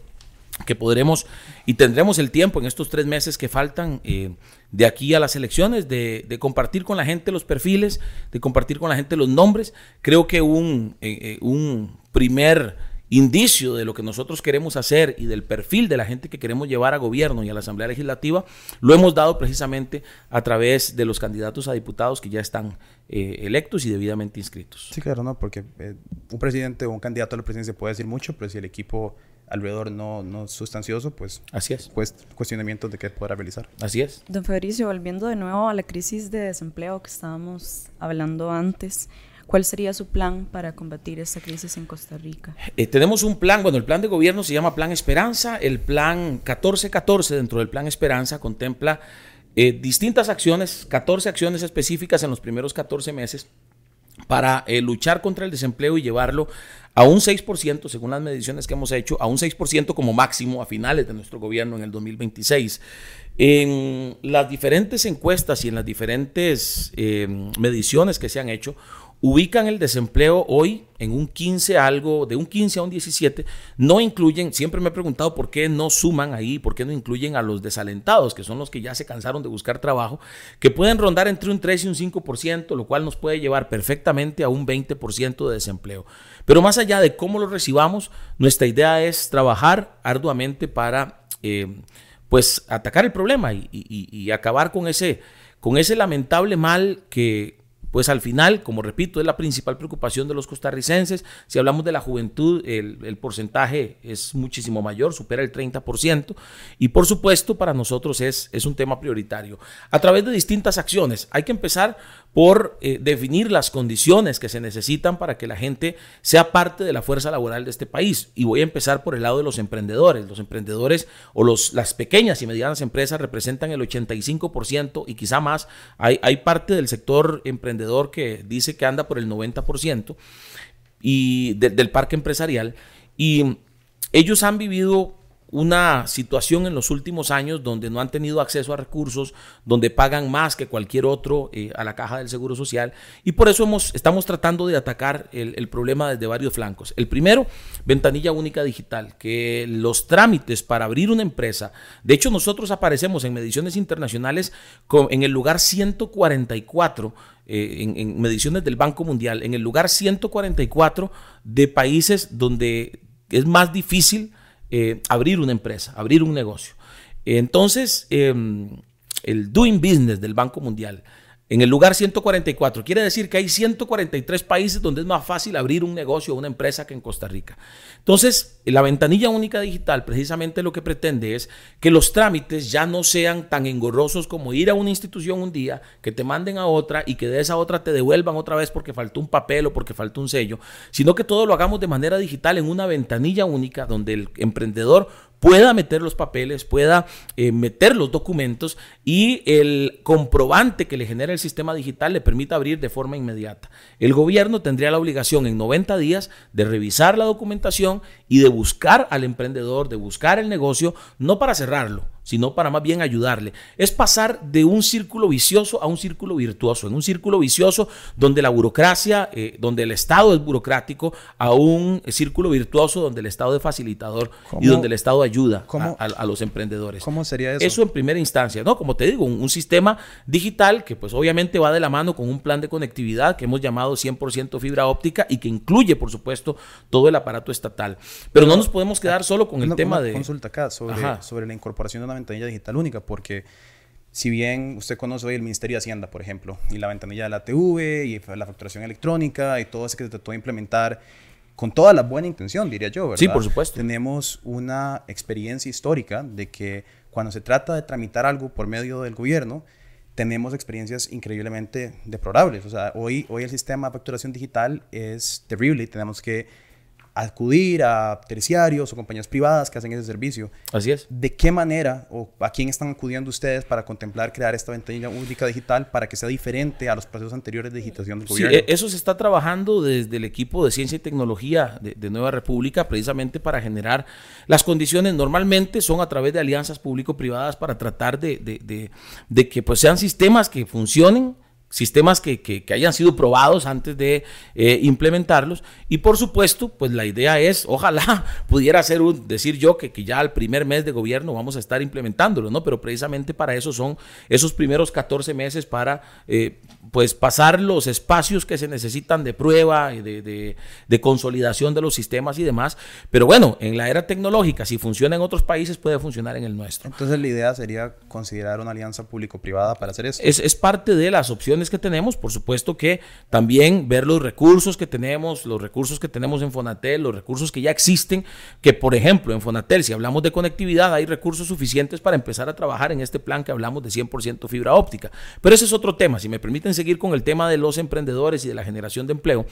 que podremos y tendremos el tiempo en estos tres meses que faltan eh, de aquí a las elecciones de, compartir con la gente los perfiles, de compartir con la gente los nombres. Creo que un, eh, eh, un primer indicio de lo que nosotros queremos hacer y del perfil de la gente que queremos llevar a gobierno y a la Asamblea Legislativa, lo hemos dado precisamente a través de los candidatos a diputados que ya están electos y debidamente inscritos. Sí, claro, no, porque un presidente o un candidato a la presidencia puede decir mucho, pero si el equipo alrededor no, no sustancioso, pues, Así es. pues cuestionamientos de qué podrá realizar. Así es. Don Fabricio, volviendo de nuevo a la crisis de desempleo que estábamos hablando antes, ¿cuál sería su plan para combatir esta crisis en Costa Rica? Eh, tenemos un plan, bueno, el plan de gobierno se llama Plan Esperanza, el plan 1414 dentro del Plan Esperanza contempla eh, distintas acciones, 14 acciones específicas en los primeros 14 meses para eh, luchar contra el desempleo y llevarlo a un 6%, según las mediciones que hemos hecho, a un 6% como máximo a finales de nuestro gobierno en el 2026. En las diferentes encuestas y en las diferentes mediciones que se han hecho, ubican el desempleo hoy en un 15 algo, de un 15 a un 17, no incluyen, siempre me he preguntado por qué no suman ahí, por qué no incluyen a los desalentados, que son los que ya se cansaron de buscar trabajo, que pueden rondar entre un 3 y un 5%, lo cual nos puede llevar perfectamente a un 20% de desempleo. Pero más allá de cómo lo recibamos, nuestra idea es trabajar arduamente para eh, pues atacar el problema y, y acabar con ese, con ese lamentable mal que pues al final, como repito, es la principal preocupación de los costarricenses. Si hablamos de la juventud, el, porcentaje es muchísimo mayor, supera el 30%, y por supuesto para nosotros es, es un tema prioritario. A través de distintas acciones, hay que empezar por eh, definir las condiciones que se necesitan para que la gente sea parte de la fuerza laboral de este país. Y voy a empezar por el lado de los emprendedores. Los emprendedores o los, las pequeñas y medianas empresas representan el 85% y quizá más. Hay, hay parte del sector emprendedor que dice que anda por el 90% y del parque empresarial. Y ellos han vivido una situación en los últimos años donde no han tenido acceso a recursos, donde pagan más que cualquier otro eh, a la caja del Seguro Social y por eso hemos, estamos tratando de atacar el, problema desde varios flancos. El primero, ventanilla única digital, que los trámites para abrir una empresa, de hecho nosotros aparecemos en mediciones internacionales en el lugar 144 eh, en, mediciones del Banco Mundial, en el lugar 144 de países donde es más difícil eh, abrir una empresa, abrir un negocio. Entonces, em, el doing business del Banco Mundial en el lugar 144. Quiere decir que hay 143 países donde es más fácil abrir un negocio o una empresa que en Costa Rica. Entonces, la ventanilla única digital precisamente lo que pretende es que los trámites ya no sean tan engorrosos como ir a una institución un día, que te manden a otra y que de esa otra te devuelvan otra vez porque faltó un papel o porque faltó un sello, sino que todo lo hagamos de manera digital en una ventanilla única donde el emprendedor pueda meter los papeles, pueda eh, meter los documentos y el comprobante que le genera el sistema digital le permita abrir de forma inmediata. El gobierno tendría la obligación en 90 días de revisar la documentación y de buscar al emprendedor, de buscar el negocio, no para cerrarlo, sino para más bien ayudarle. Es pasar de un círculo vicioso a un círculo virtuoso, en un círculo vicioso donde la burocracia, eh, donde el Estado es burocrático, a un círculo virtuoso donde el Estado es facilitador y donde el Estado ayuda a, los emprendedores. ¿Cómo sería eso? Eso en primera instancia, ¿no? Como te digo, un, sistema digital que pues obviamente va de la mano con un plan de conectividad que hemos llamado 100% fibra óptica y que incluye, por supuesto, todo el aparato estatal. Pero no nos podemos quedar solo con el tema de... Consulta acá sobre, sobre la incorporación de una ventanilla digital única, porque si bien usted conoce hoy el Ministerio de Hacienda, por ejemplo, y la ventanilla de la TV y la facturación electrónica y todo eso que se trató de implementar con toda la buena intención, diría yo, ¿verdad? Sí, por supuesto. Tenemos una experiencia histórica de que cuando se trata de tramitar algo por medio del gobierno, tenemos experiencias increíblemente deplorables. O sea, hoy, hoy el sistema de facturación digital es terrible y tenemos que acudir a terciarios o compañías privadas que hacen ese servicio. Así es. ¿De qué manera o a quién están acudiendo ustedes para contemplar crear esta ventanilla única digital para que sea diferente a los procesos anteriores de digitación del gobierno? Sí, eso se está trabajando desde el equipo de ciencia y tecnología de, Nueva República precisamente para generar las condiciones. Normalmente son a través de alianzas público-privadas para tratar de, de, de que pues sean sistemas que funcionen sistemas que, que, hayan sido probados antes de eh, implementarlos. Y por supuesto, pues la idea es, ojalá *laughs* pudiera ser un, decir yo que, que ya al primer mes de gobierno vamos a estar implementándolo, ¿no? Pero precisamente para eso son esos primeros 14 meses para, eh, pues, pasar los espacios que se necesitan de prueba y de, de, de, consolidación de los sistemas y demás. Pero bueno, en la era tecnológica, si funciona en otros países, puede funcionar en el nuestro. Entonces la idea sería considerar una alianza público-privada para hacer eso. Es, es parte de las opciones que tenemos, por supuesto que también ver los recursos que tenemos, los recursos que tenemos en Fonatel, los recursos que ya existen, que por ejemplo en Fonatel, si hablamos de conectividad, hay recursos suficientes para empezar a trabajar en este plan que hablamos de 100% fibra óptica. Pero ese es otro tema, si me permiten seguir con el tema de los emprendedores y de la generación de empleo.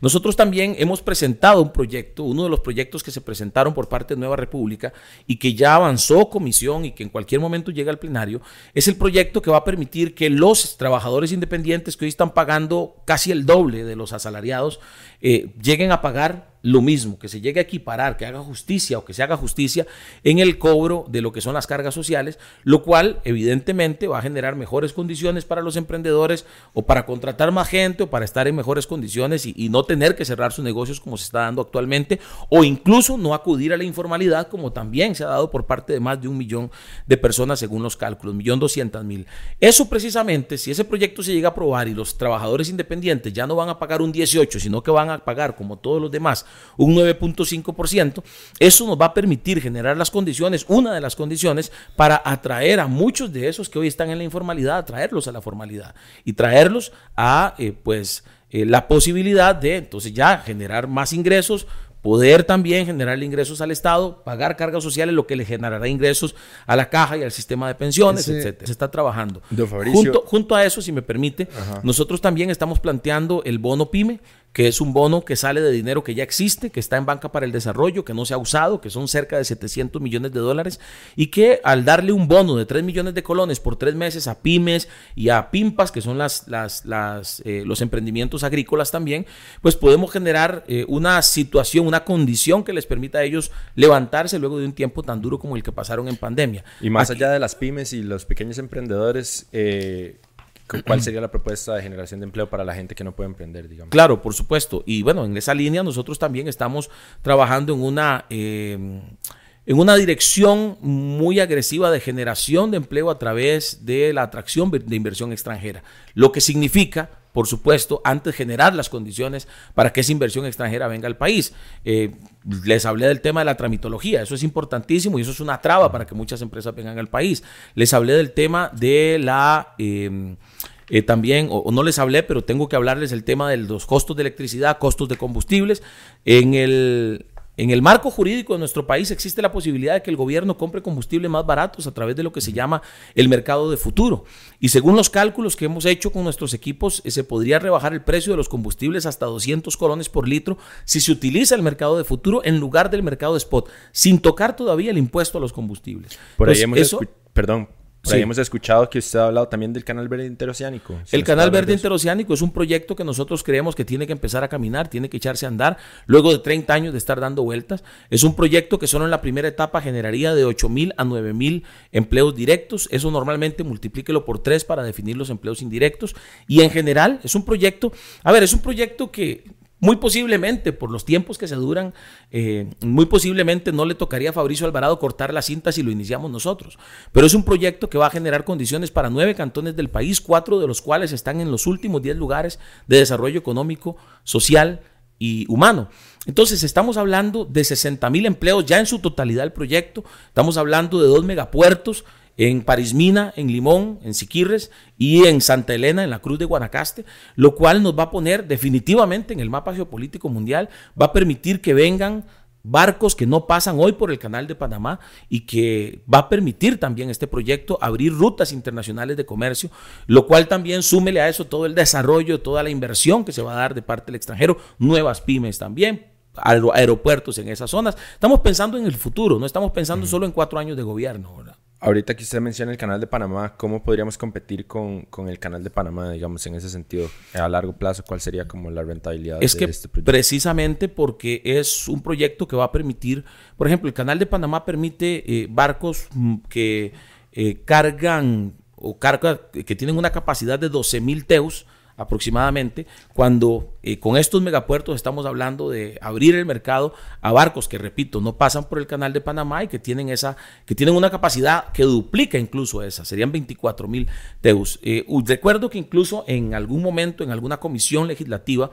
Nosotros también hemos presentado un proyecto, uno de los proyectos que se presentaron por parte de Nueva República y que ya avanzó comisión y que en cualquier momento llega al plenario, es el proyecto que va a permitir que los trabajadores independientes que hoy están pagando casi el doble de los asalariados eh, lleguen a pagar lo mismo, que se llegue a equiparar, que haga justicia o que se haga justicia en el cobro de lo que son las cargas sociales, lo cual evidentemente va a generar mejores condiciones para los emprendedores o para contratar más gente o para estar en mejores condiciones y, no tener que cerrar sus negocios como se está dando actualmente o incluso no acudir a la informalidad como también se ha dado por parte de más de un millón de personas según los cálculos, millón doscientas mil. Eso precisamente, si ese proyecto se llega a aprobar y los trabajadores independientes ya no van a pagar un 18, sino que van a pagar como todos los demás un 9.5%. Eso nos va a permitir generar las condiciones, una de las condiciones, para atraer a muchos de esos que hoy están en la informalidad, atraerlos a la formalidad y traerlos a, eh, pues, eh, la posibilidad de entonces ya generar más ingresos, poder también generar ingresos al Estado, pagar cargas sociales, lo que le generará ingresos a la caja y al sistema de pensiones, etcétera. Se está trabajando. Junto, junto, a eso, si me permite, nosotros también estamos planteando el bono PYME, que es un bono que sale de dinero que ya existe, que está en banca para el desarrollo, que no se ha usado, que son cerca de 700 millones de dólares, y que al darle un bono de 3 millones de colones por tres meses a pymes y a PIMPAS, que son las, las, las eh, los emprendimientos agrícolas también, pues podemos generar eh, una situación, una condición que les permita a ellos levantarse luego de un tiempo tan duro como el que pasaron en pandemia. Y más allá de las pymes y los pequeños emprendedores, eh, ¿Cuál sería la propuesta de generación de empleo para la gente que no puede emprender, digamos? Claro, por supuesto. Y bueno, en esa línea nosotros también estamos trabajando en una, eh, en una dirección muy agresiva de generación de empleo a través de la atracción de inversión extranjera. Lo que significa por supuesto, antes generar las condiciones para que esa inversión extranjera venga al país. Eh, les hablé del tema de la tramitología, eso es importantísimo y eso es una traba para que muchas empresas vengan al país. Les hablé del tema de la... Eh, eh, también, o, no les hablé, pero tengo que hablarles del tema de los costos de electricidad, costos de combustibles. En el, en el marco jurídico de nuestro país existe la posibilidad de que el gobierno compre combustibles más baratos a través de lo que se llama el mercado de futuro. Y según los cálculos que hemos hecho con nuestros equipos, eh, se podría rebajar el precio de los combustibles hasta 200 colones por litro si se utiliza el mercado de futuro en lugar del mercado de spot, sin tocar todavía el impuesto a los combustibles. Por ahí hemos eso, perdón, por hemos escuchado que usted ha hablado también del Canal Verde Interoceánico. el Canal Verde Interoceánico es un proyecto que nosotros creemos que tiene que empezar a caminar, tiene que echarse a andar, luego de 30 años de estar dando vueltas. Es un proyecto que solo en la primera etapa generaría de 8 mil a 9 mil empleos directos. Eso normalmente multiplíquelo por 3 para definir los empleos indirectos. Y en general es un proyecto, a ver, es un proyecto que muy posiblemente, por los tiempos que se duran, eh, muy posiblemente no le tocaría a Fabricio Alvarado cortar la cinta si lo iniciamos nosotros. Pero es un proyecto que va a generar condiciones para nueve cantones del país, cuatro de los cuales están en los últimos diez lugares de desarrollo económico, social y humano. Entonces, estamos hablando de 60 mil empleos ya en su totalidad el proyecto. Estamos hablando de dos megapuertos en Parismina, en Limón, en Siquirres y en Santa Elena, en la Cruz de Guanacaste, lo cual nos va a poner definitivamente en el mapa geopolítico mundial, va a permitir que vengan barcos que no pasan hoy por el canal de Panamá y que va a permitir también este proyecto abrir rutas internacionales de comercio, lo cual también súmele a eso todo el desarrollo, toda la inversión que se va a dar de parte del extranjero, nuevas pymes también, aeropuertos en esas zonas. Estamos pensando en el futuro, no estamos pensando solo en cuatro años de gobierno. ¿verdad? Ahorita que usted menciona el canal de Panamá, ¿cómo podríamos competir con, con, el canal de Panamá, digamos, en ese sentido? A largo plazo, ¿cuál sería como la rentabilidad es que este Precisamente porque es un proyecto que va a permitir, por ejemplo, el canal de Panamá permite eh, barcos mm, que eh, cargan o carga, que tienen una capacidad de 12 mil teus, aproximadamente, cuando eh, con estos megapuertos estamos hablando de abrir el mercado a barcos que, repito, no pasan por el canal de Panamá y que tienen, esa, que tienen una capacidad que duplica incluso esa, serían 24 mil teus. Eh, recuerdo que incluso en algún momento, en alguna comisión legislativa,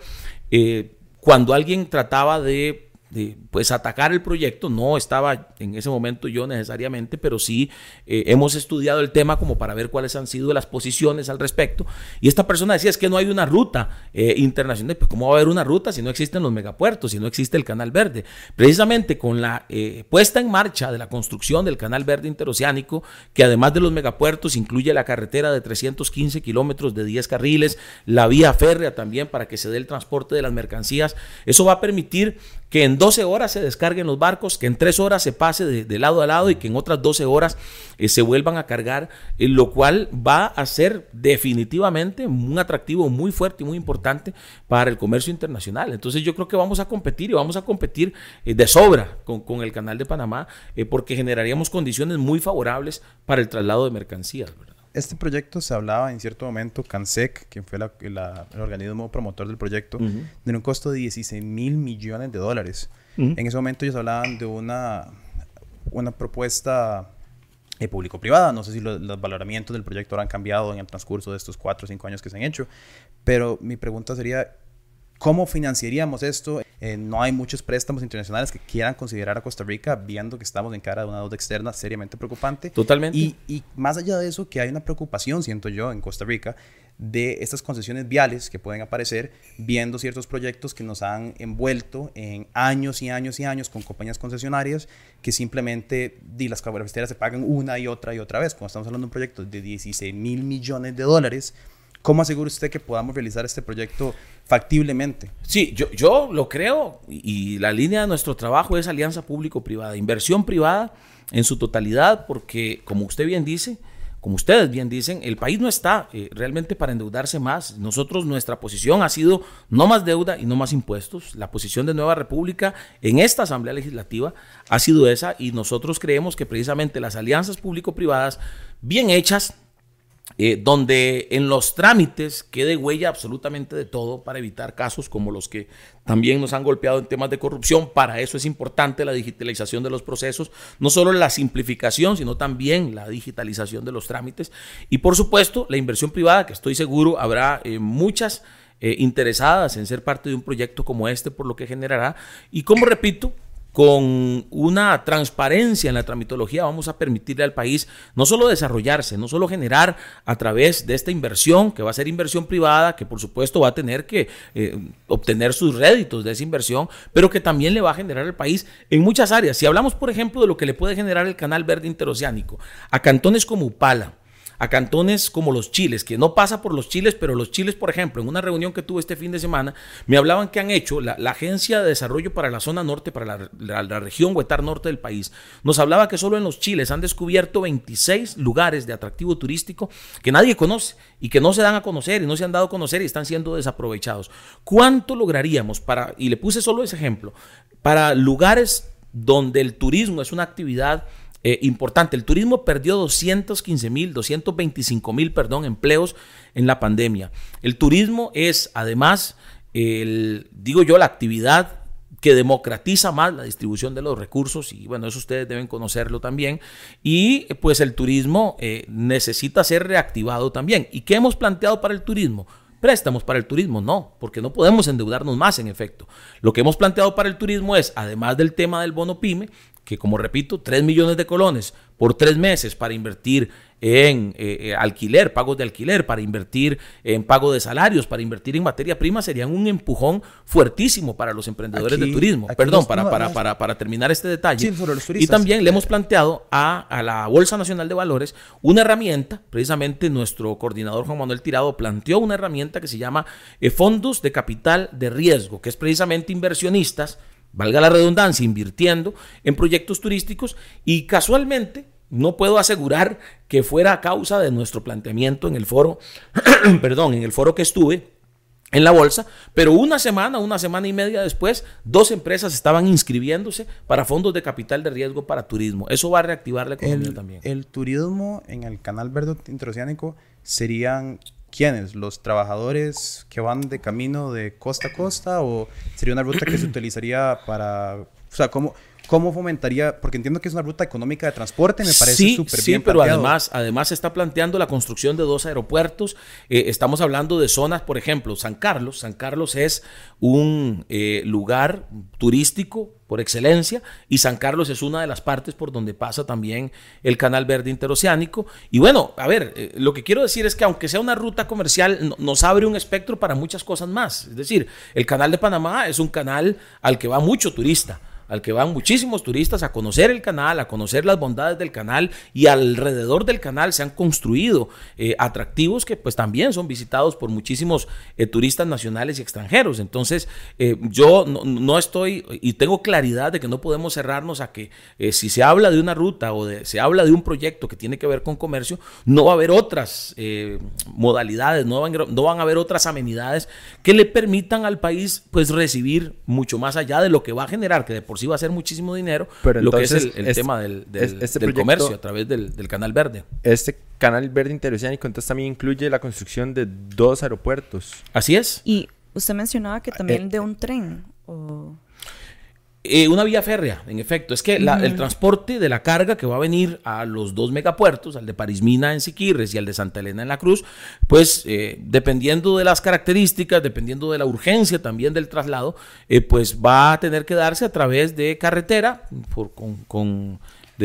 eh, cuando alguien trataba de de pues atacar el proyecto. No estaba en ese momento yo necesariamente, pero sí eh, hemos estudiado el tema como para ver cuáles han sido las posiciones al respecto. Y esta persona decía, es que no hay una ruta eh, internacional. Pues ¿cómo va a haber una ruta si no existen los megapuertos, si no existe el Canal Verde? Precisamente con la eh, puesta en marcha de la construcción del Canal Verde Interoceánico, que además de los megapuertos incluye la carretera de 315 kilómetros de 10 carriles, la vía férrea también para que se dé el transporte de las mercancías, eso va a permitir que en 12 horas se descarguen los barcos, que en 3 horas se pase de, lado a lado y que en otras 12 horas eh, se vuelvan a cargar, eh, lo cual va a ser definitivamente un atractivo muy fuerte y muy importante para el comercio internacional. Entonces yo creo que vamos a competir y vamos a competir eh, de sobra con, con, el canal de Panamá porque generaríamos condiciones muy favorables para el traslado de mercancías. Este proyecto se hablaba en cierto momento, CANSEC, quien fue el organismo promotor del proyecto, de un costo de 16 mil millones de dólares. En ese momento ellos hablaban de una, una propuesta eh, público-privada. No sé si los valoramientos del proyecto han cambiado en el transcurso de estos cuatro o cinco años que se han hecho, pero mi pregunta sería, ¿cómo financiaríamos esto? Eh, no hay muchos préstamos internacionales que quieran considerar a Costa Rica, viendo que estamos en cara de una deuda externa seriamente preocupante. Totalmente. Y, y más allá de eso, que hay una preocupación, siento yo, en Costa Rica, de estas concesiones viales que pueden aparecer viendo ciertos proyectos que nos han envuelto en años y años y años con compañías concesionarias que simplemente di, las carreteras se pagan una y otra y otra vez. Cuando estamos hablando de un proyecto de 16 mil millones de dólares, ¿cómo asegura usted que podamos realizar este proyecto factiblemente? Sí, yo, yo lo creo y la línea de nuestro trabajo es alianza público-privada, inversión privada en su totalidad, porque como usted bien dice, como ustedes bien dicen, el país no está eh, realmente para endeudarse más. Nosotros, nuestra posición ha sido no más deuda y no más impuestos. La posición de Nueva República en esta Asamblea Legislativa ha sido esa y nosotros creemos que precisamente las alianzas público-privadas bien hechas eh, donde en los trámites quede huella absolutamente de todo para evitar casos como los que también nos han golpeado en temas de corrupción. Para eso es importante la digitalización de los procesos, no solo la simplificación, sino también la digitalización de los trámites. Y por supuesto, la inversión privada, que estoy seguro habrá eh, muchas eh, interesadas en ser parte de un proyecto como este, por lo que generará. Y como repito, con una transparencia en la tramitología vamos a permitirle al país no solo desarrollarse, no solo generar a través de esta inversión, que va a ser inversión privada, que por supuesto va a tener que eh, obtener sus réditos de esa inversión, pero que también le va a generar al país en muchas áreas. Si hablamos, por ejemplo, de lo que le puede generar el Canal Verde Interoceánico a cantones como Upala, a cantones como los chiles, que no pasa por los chiles, pero los chiles, por ejemplo, en una reunión que tuve este fin de semana, me hablaban que han hecho la, Agencia de Desarrollo para la Zona Norte, para la, región Huetar Norte del país, nos hablaba que solo en los chiles han descubierto 26 lugares de atractivo turístico que nadie conoce y que no se dan a conocer y no se han dado a conocer y están siendo desaprovechados. ¿Cuánto lograríamos para, y le puse solo ese ejemplo, para lugares donde el turismo es una actividad eh, importante. El turismo perdió 215 mil, 225 mil, perdón, empleos en la pandemia. El turismo es además, el, digo yo, la actividad que democratiza más la distribución de los recursos y bueno, eso ustedes deben conocerlo también. Y pues el turismo eh, necesita ser reactivado también. ¿Y qué hemos planteado para el turismo? préstamos para el turismo, no, porque no podemos endeudarnos más en efecto. Lo que hemos planteado para el turismo es, además del tema del bono pyme, que como repito, 3 millones de colones por tres meses para invertir en eh, eh, alquiler, pagos de alquiler, para invertir en pago de salarios, para invertir en materia prima, serían un empujón fuertísimo para los emprendedores de turismo. Perdón, para, para, para, para, terminar este detalle. y también le hemos planteado a, a, la Bolsa Nacional de Valores una herramienta, precisamente nuestro coordinador Juan Manuel Tirado planteó una herramienta que se llama eh, Fondos de Capital de Riesgo, que es precisamente inversionistas valga la redundancia, invirtiendo en proyectos turísticos y casualmente no puedo asegurar que fuera a causa de nuestro planteamiento en el foro, *clears throat* perdón, en el foro que estuve en la bolsa, pero una semana, una semana y media después, dos empresas estaban inscribiéndose para fondos de capital de riesgo para turismo. Eso va a reactivar la economía también. El turismo en el canal verde interoceánico serían ¿Quiénes? ¿Los trabajadores que van de camino de costa a costa o sería una ruta que se utilizaría para... O sea, ¿cómo, ¿Cómo fomentaría? Porque entiendo que es una ruta económica de transporte, me parece sí, súper sí, pero además, además se está planteando la construcción de dos aeropuertos. Eh, estamos hablando de zonas, por ejemplo, San Carlos. San Carlos es un eh, lugar turístico por excelencia y San Carlos es una de las partes por donde pasa también el Canal Verde Interoceánico. Y bueno, a ver, eh, lo que quiero decir es que aunque sea una ruta comercial, nos abre un espectro para muchas cosas más. Es decir, el Canal de Panamá es un canal al que va mucho turista al que van muchísimos turistas a conocer el canal, a conocer las bondades del canal y alrededor del canal se han construido eh, atractivos que pues también son visitados por muchísimos eh, turistas nacionales y extranjeros. Entonces eh, yo no, estoy y tengo claridad de que no podemos cerrarnos a que si se habla de una ruta o de, se habla de un proyecto que tiene que ver con comercio, no va a haber otras modalidades, no van, no van a haber otras amenidades que le permitan al país pues recibir mucho más allá de lo que va a generar, que de por iba a ser muchísimo dinero, Pero lo que es el, tema del, este comercio a través del, Canal Verde. Este Canal Verde Interoceánico entonces también incluye la construcción de dos aeropuertos. Así es. Y usted mencionaba que también eh, de un tren. O... Eh, una vía férrea, en efecto. Es que el transporte de la carga que va a venir a los dos megapuertos, al de Parismina en Siquirres y al de Santa Elena en la Cruz, pues eh, dependiendo de las características, dependiendo de la urgencia también del traslado, eh, pues va a tener que darse a través de carretera, por, con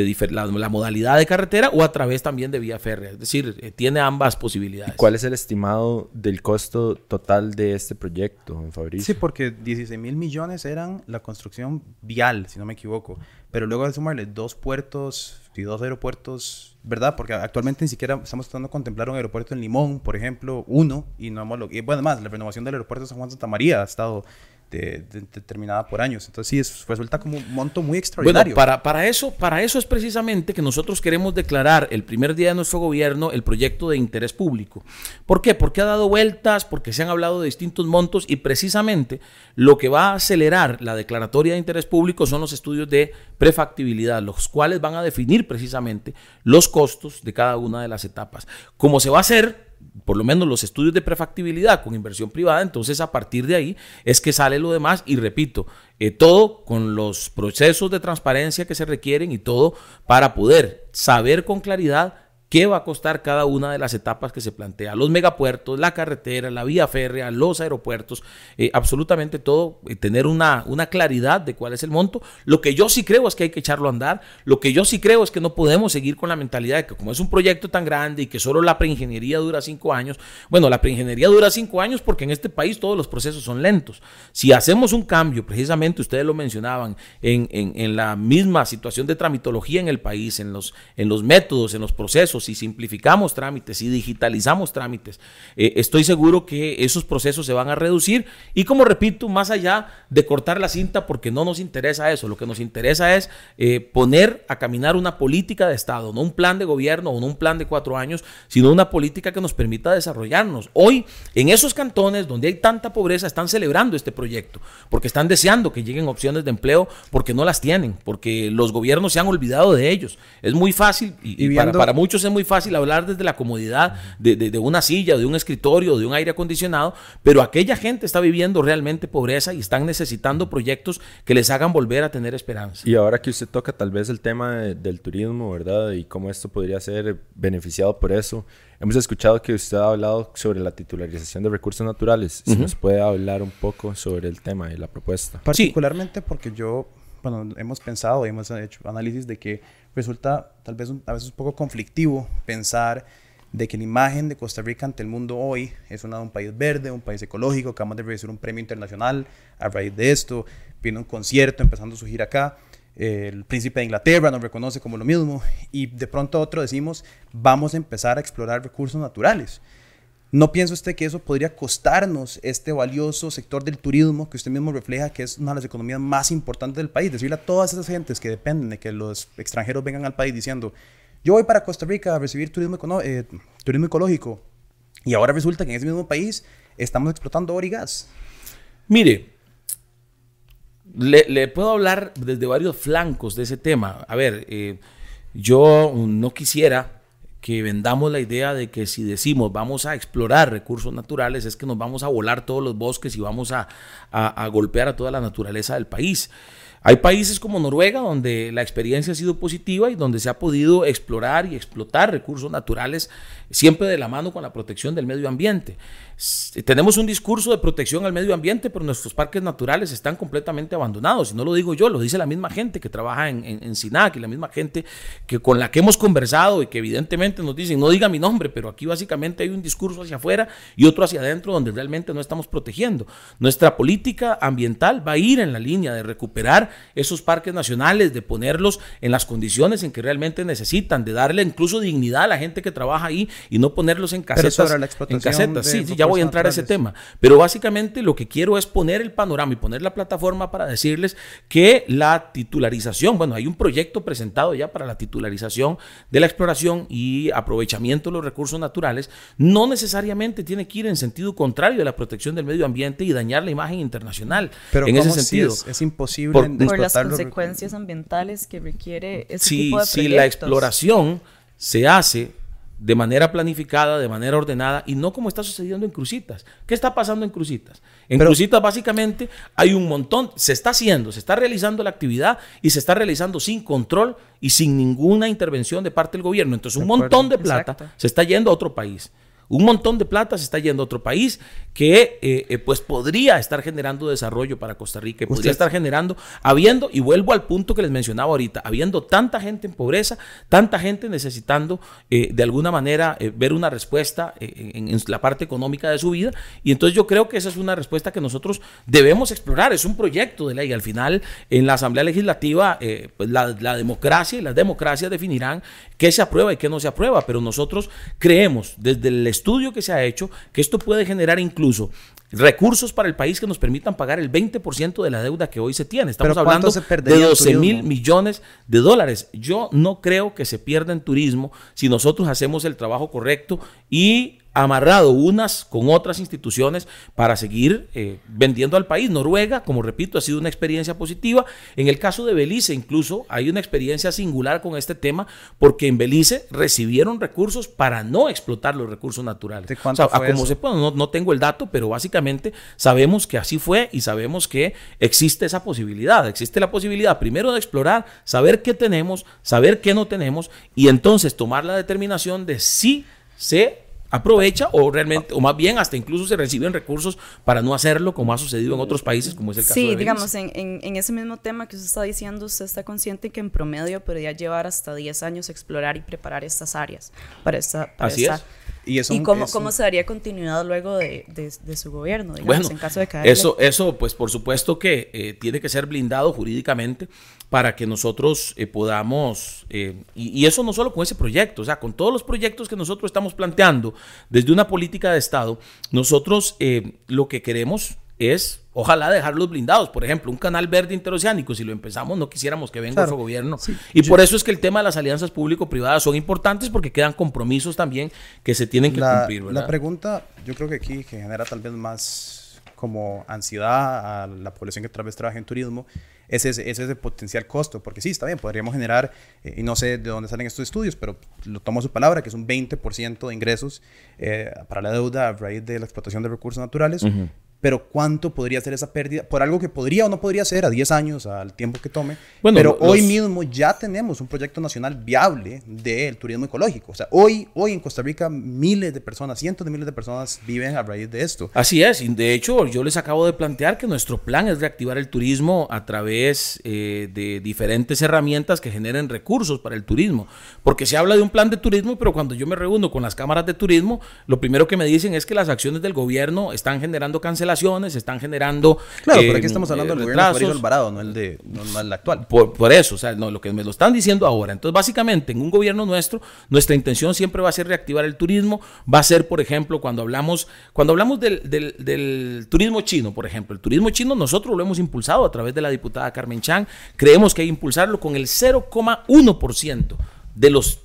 de la, la, modalidad de carretera o a través también de vía férrea. Es decir, eh, tiene ambas posibilidades. ¿Cuál es el estimado del costo total de este proyecto, Fabricio? Sí, porque 16 mil millones eran la construcción vial, si no me equivoco. Pero luego de sumarle dos puertos y dos aeropuertos, ¿verdad? Porque actualmente ni siquiera estamos tratando de contemplar un aeropuerto en Limón, por ejemplo, uno, y no hemos lo, y bueno, más, la renovación del aeropuerto de San Juan Santa María ha estado determinada por años. Entonces sí, es, resulta como un monto muy extraordinario. Bueno, para, para, eso, para eso es precisamente que nosotros queremos declarar el primer día de nuestro gobierno el proyecto de interés público. ¿Por qué? Porque ha dado vueltas, porque se han hablado de distintos montos y precisamente lo que va a acelerar la declaratoria de interés público son los estudios de prefactibilidad, los cuales van a definir precisamente los costos de cada una de las etapas. ¿Cómo se va a hacer? Por lo menos los estudios de prefactibilidad con inversión privada, entonces a partir de ahí es que sale lo demás y repito, eh, todo con los procesos de transparencia que se requieren y todo para poder saber con claridad qué va a costar cada una de las etapas que se plantea. Los megapuertos, la carretera, la vía férrea, los aeropuertos, eh, absolutamente todo, eh, tener una, una claridad de cuál es el monto. Lo que yo sí creo es que hay que echarlo a andar. Lo que yo sí creo es que no podemos seguir con la mentalidad de que como es un proyecto tan grande y que solo la preingeniería dura cinco años, bueno, la preingeniería dura cinco años porque en este país todos los procesos son lentos. Si hacemos un cambio, precisamente ustedes lo mencionaban, en, en, en la misma situación de tramitología en el país, en los, en los métodos, en los procesos, si simplificamos trámites, si digitalizamos trámites, eh, estoy seguro que esos procesos se van a reducir y como repito, más allá de cortar la cinta, porque no nos interesa eso, lo que nos interesa es eh, poner a caminar una política de Estado, no un plan de gobierno o no un plan de cuatro años, sino una política que nos permita desarrollarnos. Hoy, en esos cantones donde hay tanta pobreza, están celebrando este proyecto, porque están deseando que lleguen opciones de empleo, porque no las tienen, porque los gobiernos se han olvidado de ellos. Es muy fácil y, para, para muchos es muy fácil hablar desde la comodidad de, una silla, de un escritorio, de un aire acondicionado, pero aquella gente está viviendo realmente pobreza y están necesitando proyectos que les hagan volver a tener esperanza. Y ahora que usted toca tal vez el tema del turismo, ¿verdad? Y cómo esto podría ser beneficiado por eso. Hemos escuchado que usted ha hablado sobre la titularización de recursos naturales. Si nos puede hablar un poco sobre el tema y la propuesta. Particularmente porque yo, bueno, hemos pensado, hemos hecho análisis de que resulta tal vez a veces un poco conflictivo pensar de que la imagen de Costa Rica ante el mundo hoy es una de un país verde, un país ecológico, acabamos de recibir un premio internacional a raíz de esto, viene un concierto empezando su gira acá, el príncipe de Inglaterra nos reconoce como lo mismo y de pronto otro decimos vamos a empezar a explorar recursos naturales. ¿No piensa usted que eso podría costarnos este valioso sector del turismo que usted mismo refleja que es una de las economías más importantes del país? Decirle a todas esas gentes que dependen de que los extranjeros vengan al país diciendo, yo voy para Costa Rica a recibir turismo, eh, ecológico y ahora resulta que en ese mismo país estamos explotando oro y gas. Mire, le, puedo hablar desde varios flancos de ese tema. A ver, eh, yo no quisiera que vendamos la idea de que si decimos vamos a explorar recursos naturales es que nos vamos a volar todos los bosques y vamos a, a golpear a toda la naturaleza del país. Hay países como Noruega donde la experiencia ha sido positiva y donde se ha podido explorar y explotar recursos naturales siempre de la mano con la protección del medio ambiente. Tenemos un discurso de protección al medio ambiente, pero nuestros parques naturales están completamente abandonados. Y no lo digo yo, lo dice la misma gente que trabaja en, en, SINAC y la misma gente que, con la que hemos conversado y que evidentemente nos dicen, no diga mi nombre, pero aquí básicamente hay un discurso hacia afuera y otro hacia adentro donde realmente no estamos protegiendo. Nuestra política ambiental va a ir en la línea de recuperar esos parques nacionales, de ponerlos en las condiciones en que realmente necesitan, de darle incluso dignidad a la gente que trabaja ahí y no ponerlos en casetas. en casetas, sí, ya voy a entrar a ese tema. Pero básicamente lo que quiero es poner el panorama y poner la plataforma para decirles que la titularización, bueno, hay un proyecto presentado ya para la titularización de la exploración y aprovechamiento de los recursos naturales, no necesariamente tiene que ir en sentido contrario de la protección del medio ambiente y dañar la imagen internacional. Pero en ese sentido, es, imposible por, por las consecuencias ambientales que requiere ese tipo de Si la exploración se hace de manera planificada, de manera ordenada y no como está sucediendo en Crucitas. ¿Qué está pasando en Crucitas? En Crucitas básicamente hay un montón, se está haciendo, se está realizando la actividad y se está realizando sin control y sin ninguna intervención de parte del gobierno. Entonces un montón de plata se está yendo a otro país. Un montón de plata se está yendo a otro país que eh, eh, pues podría estar generando desarrollo para Costa Rica y podría estar generando, habiendo, y vuelvo al punto que les mencionaba ahorita, habiendo tanta gente en pobreza, tanta gente necesitando eh, de alguna manera ver una respuesta en, en, la parte económica de su vida. Y entonces yo creo que esa es una respuesta que nosotros debemos explorar. Es un proyecto de ley. Al final, en la Asamblea Legislativa, pues la, la democracia y las democracias definirán qué se aprueba y qué no se aprueba. Pero nosotros creemos desde el estudio que se ha hecho que esto puede generar incluso recursos para el país que nos permitan pagar el 20% de la deuda que hoy se tiene. Estamos hablando de 12 mil millones de dólares. Yo no creo que se pierda en turismo si nosotros hacemos el trabajo correcto y amarrado unas con otras instituciones para seguir eh, vendiendo al país. Noruega, como repito, ha sido una experiencia positiva. En el caso de Belice, incluso hay una experiencia singular con este tema, porque en Belice recibieron recursos para no explotar los recursos naturales. ¿De cuánto como se puede, no, no tengo el dato, pero básicamente sabemos que así fue y sabemos que existe esa posibilidad. Existe la posibilidad primero de explorar, saber qué tenemos, saber qué no tenemos y entonces tomar la determinación de si se aprovecha o realmente, o más bien hasta incluso se reciben recursos para no hacerlo como ha sucedido en otros países, como es el caso sí, de Sí, digamos, en, en, ese mismo tema que usted está diciendo, usted está consciente que en promedio podría llevar hasta 10 años explorar y preparar estas áreas para esta... Así es. ¿Y, eso, cómo, cómo, se daría continuidad luego de, de, su gobierno, digamos, bueno, en caso de caer? Eso, eso, pues por supuesto que eh, tiene que ser blindado jurídicamente para que nosotros eh, podamos, eh, y, y, eso no solo con ese proyecto, o sea, con todos los proyectos que nosotros estamos planteando desde una política de Estado, nosotros lo que queremos es ojalá dejarlos blindados. Por ejemplo, un canal verde interoceánico, si lo empezamos, no quisiéramos que venga otro gobierno. y por eso es que el tema de las alianzas público-privadas son importantes porque quedan compromisos también que se tienen que cumplir. La pregunta, yo creo que aquí que genera tal vez más como ansiedad a la población que tal vez trabaja en turismo, es ese, es ese potencial costo, porque sí, está bien, podríamos generar, eh, y no sé de dónde salen estos estudios, pero lo tomo a su palabra, que es un 20% de ingresos eh, para la deuda a raíz de la explotación de recursos naturales, pero cuánto podría ser esa pérdida por algo que podría o no podría ser a 10 años, al tiempo que tome. pero hoy mismo ya tenemos un proyecto nacional viable del turismo ecológico. O sea, hoy, hoy en Costa Rica miles de personas, cientos de miles de personas viven a raíz de esto. Así es, y de hecho yo les acabo de plantear que nuestro plan es reactivar el turismo a través eh, de diferentes herramientas que generen recursos para el turismo. Porque se habla de un plan de turismo, pero cuando yo me reúno con las cámaras de turismo, lo primero que me dicen es que las acciones del gobierno están generando cancelaciones están generando. Claro, pero aquí estamos hablando del gobierno de Alvarado, no el, de, no, el actual. Por, por, eso, o sea, no, lo que me lo están diciendo ahora. Entonces, básicamente, en un gobierno nuestro, nuestra intención siempre va a ser reactivar el turismo. Va a ser, por ejemplo, cuando hablamos, cuando hablamos del, del, del turismo chino, por ejemplo. El turismo chino nosotros lo hemos impulsado a través de la diputada Carmen Chang. Creemos que hay que impulsarlo con el 0,1% de los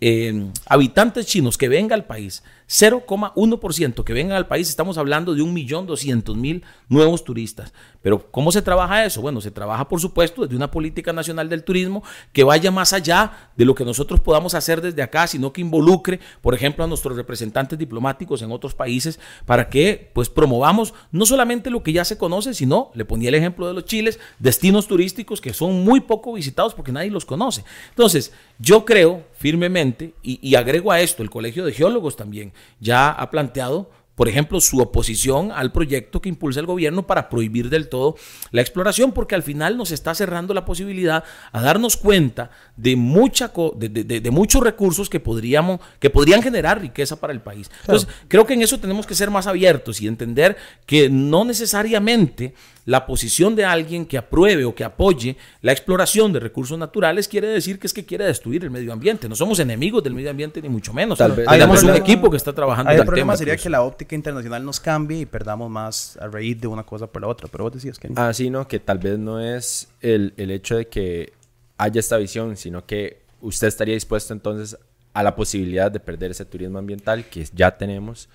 eh, habitantes chinos que venga al país 0,1% que vengan al país, estamos hablando de 1.200.000 nuevos turistas. Pero ¿cómo se trabaja eso? Bueno, se trabaja por supuesto desde una política nacional del turismo que vaya más allá de lo que nosotros podamos hacer desde acá, sino que involucre, por ejemplo, a nuestros representantes diplomáticos en otros países para que pues promovamos no solamente lo que ya se conoce, sino, le ponía el ejemplo de los chiles, destinos turísticos que son muy poco visitados porque nadie los conoce. Entonces, yo creo firmemente, y, y agrego a esto, el Colegio de Geólogos también, ya ha planteado por ejemplo, su oposición al proyecto que impulsa el gobierno para prohibir del todo la exploración, porque al final nos está cerrando la posibilidad a darnos cuenta de, mucha de, de, muchos recursos que, podríamos, que podrían generar riqueza para el país. Entonces, creo que en eso tenemos que ser más abiertos y entender que no necesariamente la posición de alguien que apruebe o que apoye la exploración de recursos naturales quiere decir que es que quiere destruir el medio ambiente. No somos enemigos del medio ambiente ni mucho menos. Tal vez. Tenemos un equipo que está trabajando en el, el problema sería que la óptica internacional nos cambie y perdamos más a raíz de una cosa por la otra. Pero vos decías que... Ah, sí, no, que tal vez no es el, el hecho de que haya esta visión, sino que usted estaría dispuesto entonces a la posibilidad de perder ese turismo ambiental que ya tenemos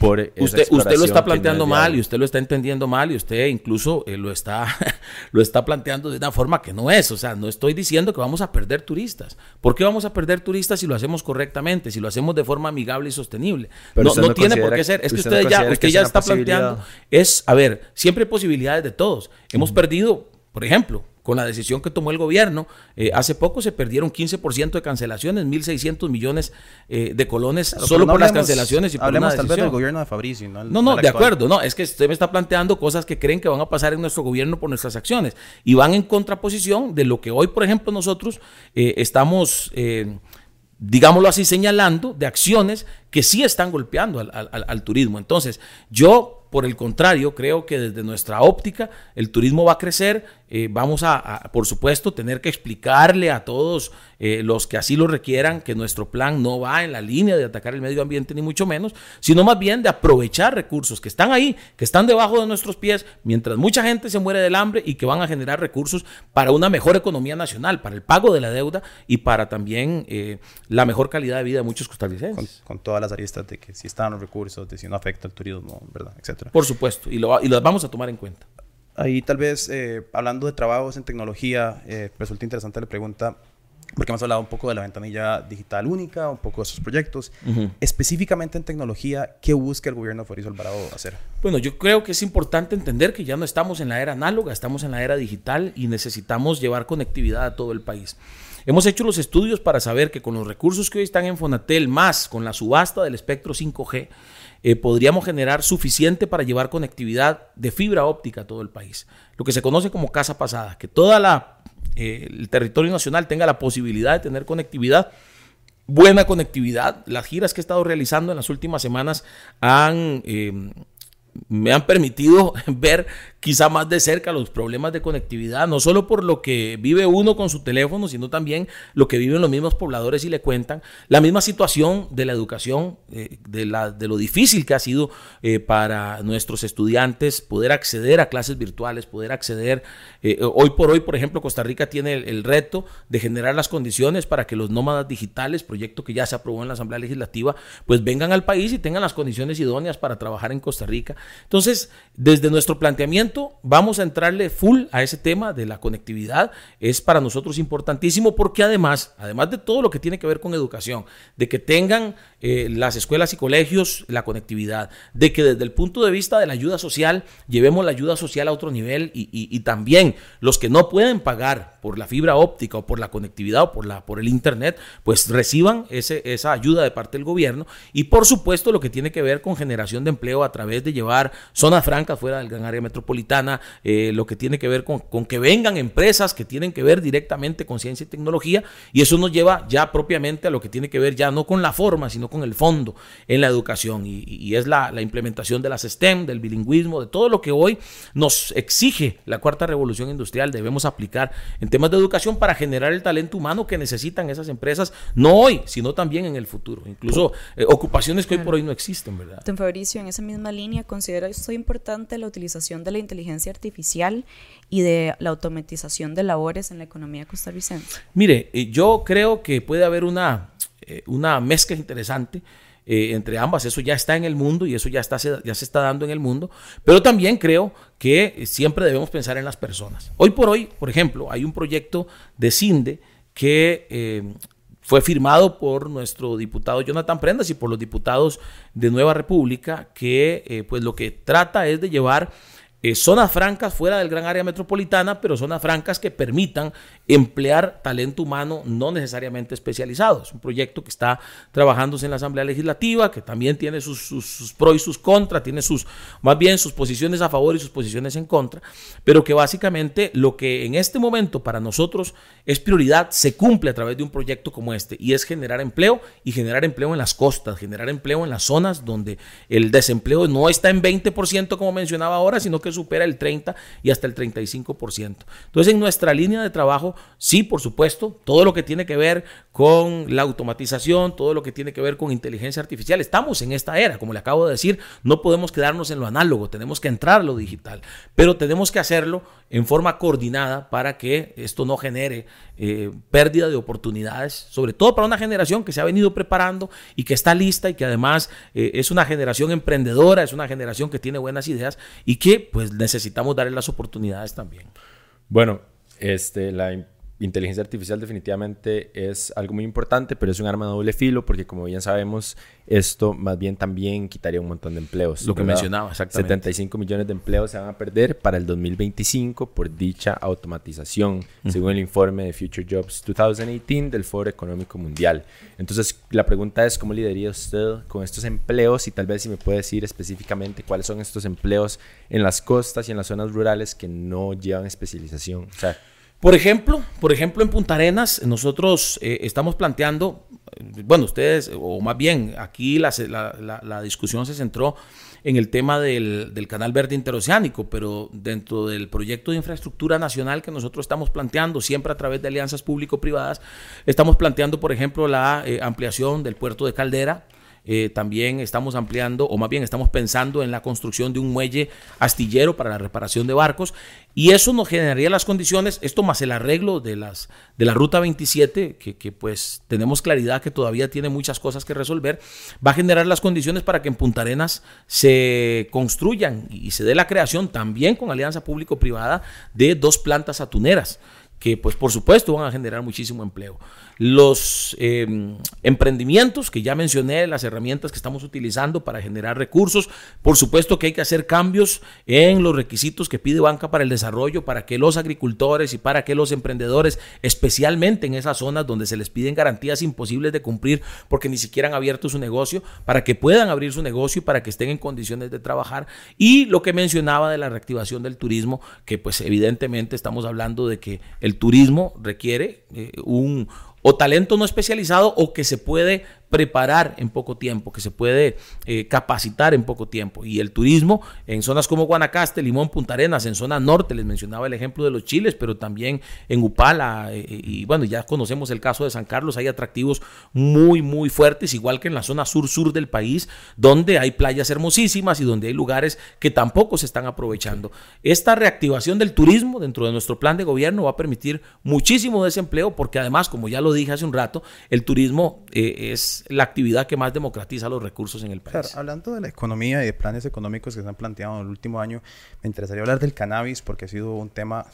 usted, usted lo está planteando mal y usted lo está entendiendo mal y usted incluso eh, lo, está, *laughs* lo está planteando de una forma que no es. O sea, no estoy diciendo que vamos a perder turistas. ¿Por qué vamos a perder turistas si lo hacemos correctamente, si lo hacemos de forma amigable y sostenible? no, no, tiene por qué ser. Es que usted, ya, usted ya está planteando. Es, a ver, siempre hay posibilidades de todos. Hemos perdido, por ejemplo, con la decisión que tomó el gobierno. Eh, hace poco se perdieron 15% de cancelaciones, 1.600 millones eh, de colones solo por las cancelaciones y por hablemos tal vez del gobierno de Fabricio. No, no, no de acuerdo. No, es que usted me está planteando cosas que creen que van a pasar en nuestro gobierno por nuestras acciones y van en contraposición de lo que hoy, por ejemplo, nosotros eh, estamos digámoslo así, señalando de acciones que sí están golpeando al, al, turismo. Entonces, yo por el contrario, creo que desde nuestra óptica el turismo va a crecer. Eh, vamos a, por supuesto, tener que explicarle a todos eh, los que así lo requieran que nuestro plan no va en la línea de atacar el medio ambiente, ni mucho menos, sino más bien de aprovechar recursos que están ahí, que están debajo de nuestros pies, mientras mucha gente se muere del hambre y que van a generar recursos para una mejor economía nacional, para el pago de la deuda y para también eh, la mejor calidad de vida de muchos costarricenses. Con, todas las aristas de que si están los recursos, de si no afecta el turismo, ¿verdad? Etcétera. Por supuesto, y lo, y vamos a tomar en cuenta. Ahí tal vez, eh, hablando de trabajos en tecnología, eh, resulta interesante la pregunta, porque hemos hablado un poco de la ventanilla digital única, un poco de esos proyectos. Específicamente en tecnología, ¿qué busca el gobierno de Forizo Alvarado hacer? Bueno, yo creo que es importante entender que ya no estamos en la era análoga, estamos en la era digital y necesitamos llevar conectividad a todo el país. Hemos hecho los estudios para saber que con los recursos que hoy están en Fonatel, más con la subasta del espectro 5G, eh, podríamos generar suficiente para llevar conectividad de fibra óptica a todo el país. Lo que se conoce como casa pasada, que todo eh, el territorio nacional tenga la posibilidad de tener conectividad buena conectividad. Las giras que he estado realizando en las últimas semanas han, eh, me han permitido *laughs* ver quizá más de cerca los problemas de conectividad, no solo por lo que vive uno con su teléfono, sino también lo que viven los mismos pobladores y le cuentan. La misma situación de la educación, eh, de, la, de, lo difícil que ha sido eh, para nuestros estudiantes poder acceder a clases virtuales, poder acceder. Eh, hoy por hoy, por ejemplo, Costa Rica tiene el, el, reto de generar las condiciones para que los nómadas digitales, proyecto que ya se aprobó en la Asamblea Legislativa, pues vengan al país y tengan las condiciones idóneas para trabajar en Costa Rica. Entonces, desde nuestro planteamiento, vamos a entrarle full a ese tema de la conectividad. Es para nosotros importantísimo porque además, además de todo lo que tiene que ver con educación, de que tengan eh, las escuelas y colegios la conectividad, de que desde el punto de vista de la ayuda social llevemos la ayuda social a otro nivel y, también los que no pueden pagar por la fibra óptica o por la conectividad o por, la, por el internet, pues reciban ese, esa ayuda de parte del gobierno. Y por supuesto lo que tiene que ver con generación de empleo a través de llevar zonas francas fuera del gran área metropolitana, eh, lo que tiene que ver con, con que vengan empresas que tienen que ver directamente con ciencia y tecnología y eso nos lleva ya propiamente a lo que tiene que ver ya no con la forma, sino con el fondo en la educación y, es la, implementación de las STEM, del bilingüismo, de todo lo que hoy nos exige la cuarta revolución industrial debemos aplicar en temas de educación para generar el talento humano que necesitan esas empresas, no hoy, sino también en el futuro. Incluso eh, ocupaciones que hoy por hoy no existen, ¿verdad? Don Fabricio, en esa misma línea, ¿considera esto importante la utilización de la inteligencia artificial y de la automatización de labores en la economía costarricense? Mire, eh, yo creo que puede haber una eh, una mezcla interesante eh, entre ambas. Eso ya está en el mundo y eso ya, está, ya se está dando en el mundo. Pero también creo que siempre debemos pensar en las personas. Hoy por hoy, por ejemplo, hay un proyecto de CINDE que eh, fue firmado por nuestro diputado Jonathan Prendas y por los diputados de Nueva República, que pues lo que trata es de llevar eh, zonas francas fuera del gran área metropolitana, pero zonas francas que permitan emplear talento humano no necesariamente especializado. Es un proyecto que está trabajándose en la Asamblea Legislativa, que también tiene sus, pros y sus contras, tiene sus, más bien sus posiciones a favor y sus posiciones en contra, pero que básicamente lo que en este momento para nosotros es prioridad se cumple a través de un proyecto como este y es generar empleo y generar empleo en las costas, generar empleo en las zonas donde el desempleo no está en 20% como mencionaba ahora, sino que supera el 30 y hasta el 35%. Entonces, en nuestra línea de trabajo, sí, por supuesto, todo lo que tiene que ver con la automatización, todo lo que tiene que ver con inteligencia artificial, estamos en esta era, como le acabo de decir, no podemos quedarnos en lo análogo, tenemos que entrar a lo digital, pero tenemos que hacerlo en forma coordinada para que esto no genere eh, pérdida de oportunidades, sobre todo para una generación que se ha venido preparando y que está lista y que además eh, es una generación emprendedora, es una generación que tiene buenas ideas y que pues necesitamos darle las oportunidades también. Bueno, este, la inteligencia artificial definitivamente es algo muy importante, pero es un arma de doble filo porque como bien sabemos, esto más bien también quitaría un montón de empleos. Lo que mencionaba, exactamente. 75 millones de empleos se van a perder para el 2025 por dicha automatización, según el informe de Future Jobs 2018 del Foro Económico Mundial. Entonces, la pregunta es, ¿cómo lidería usted con estos empleos? Y tal vez si me puede decir específicamente cuáles son estos empleos en las costas y en las zonas rurales que no llevan especialización. O sea, por ejemplo, por ejemplo, en Punta Arenas nosotros eh, estamos planteando, bueno, ustedes, o más bien aquí la, la, discusión se centró en el tema del, del, Canal Verde Interoceánico, pero dentro del proyecto de infraestructura nacional que nosotros estamos planteando, siempre a través de alianzas público-privadas, estamos planteando, por ejemplo, la eh, ampliación del puerto de Caldera, eh, también estamos ampliando, o más bien estamos pensando en la construcción de un muelle astillero para la reparación de barcos. Y eso nos generaría las condiciones, esto más el arreglo de, las, de la Ruta 27, que, que, pues tenemos claridad que todavía tiene muchas cosas que resolver, va a generar las condiciones para que en Punta Arenas se construyan y se dé la creación también con alianza público-privada de dos plantas atuneras que pues por supuesto van a generar muchísimo empleo. Los em, emprendimientos que ya mencioné, las herramientas que estamos utilizando para generar recursos, por supuesto que hay que hacer cambios en los requisitos que pide Banca para el Desarrollo, para que los agricultores y para que los emprendedores, especialmente en esas zonas donde se les piden garantías imposibles de cumplir porque ni siquiera han abierto su negocio, para que puedan abrir su negocio y para que estén en condiciones de trabajar. Y lo que mencionaba de la reactivación del turismo, que pues evidentemente estamos hablando de que el turismo requiere eh, un o talento no especializado o que se puede preparar en poco tiempo, que se puede eh, capacitar en poco tiempo. Y el turismo en zonas como Guanacaste, Limón, Punta Arenas, en zona norte, les mencionaba el ejemplo de los chiles, pero también en Upala, eh, eh, y bueno, ya conocemos el caso de San Carlos, hay atractivos muy, muy fuertes, igual que en la zona sur-sur del país, donde hay playas hermosísimas y donde hay lugares que tampoco se están aprovechando. Esta reactivación del turismo dentro de nuestro plan de gobierno va a permitir muchísimo desempleo, porque además, como ya lo dije hace un rato, el turismo es la actividad que más democratiza los recursos en el país. hablando de la economía y de planes económicos que se han planteado en el último año, me interesaría hablar del cannabis porque ha sido un tema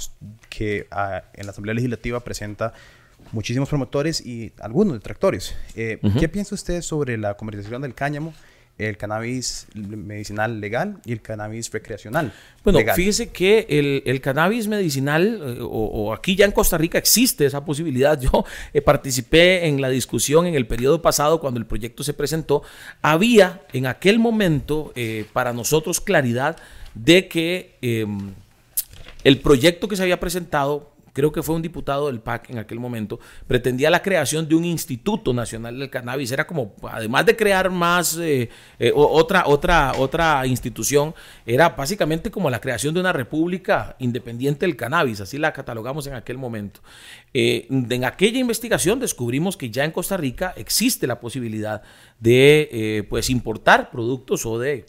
que ah, en la Asamblea Legislativa presenta muchísimos promotores y algunos detractores. Eh, ¿Qué piensa usted sobre la comercialización del cáñamo? El cannabis medicinal legal y el cannabis recreacional. Bueno, fíjese que el, cannabis medicinal, eh, o, aquí ya en Costa Rica existe esa posibilidad. *laughs* Yo eh, participé en la discusión en el periodo pasado cuando el proyecto se presentó. Había en aquel momento eh, para nosotros claridad de que em, el proyecto que se había presentado creo que fue un diputado del PAC en aquel momento, pretendía la creación de un Instituto Nacional del Cannabis. Era como, además de crear más, eh, eh, otra, otra, otra institución, era básicamente como la creación de una república independiente del cannabis, así la catalogamos en aquel momento. Eh, en aquella investigación descubrimos que ya en Costa Rica existe la posibilidad de pues importar productos o de,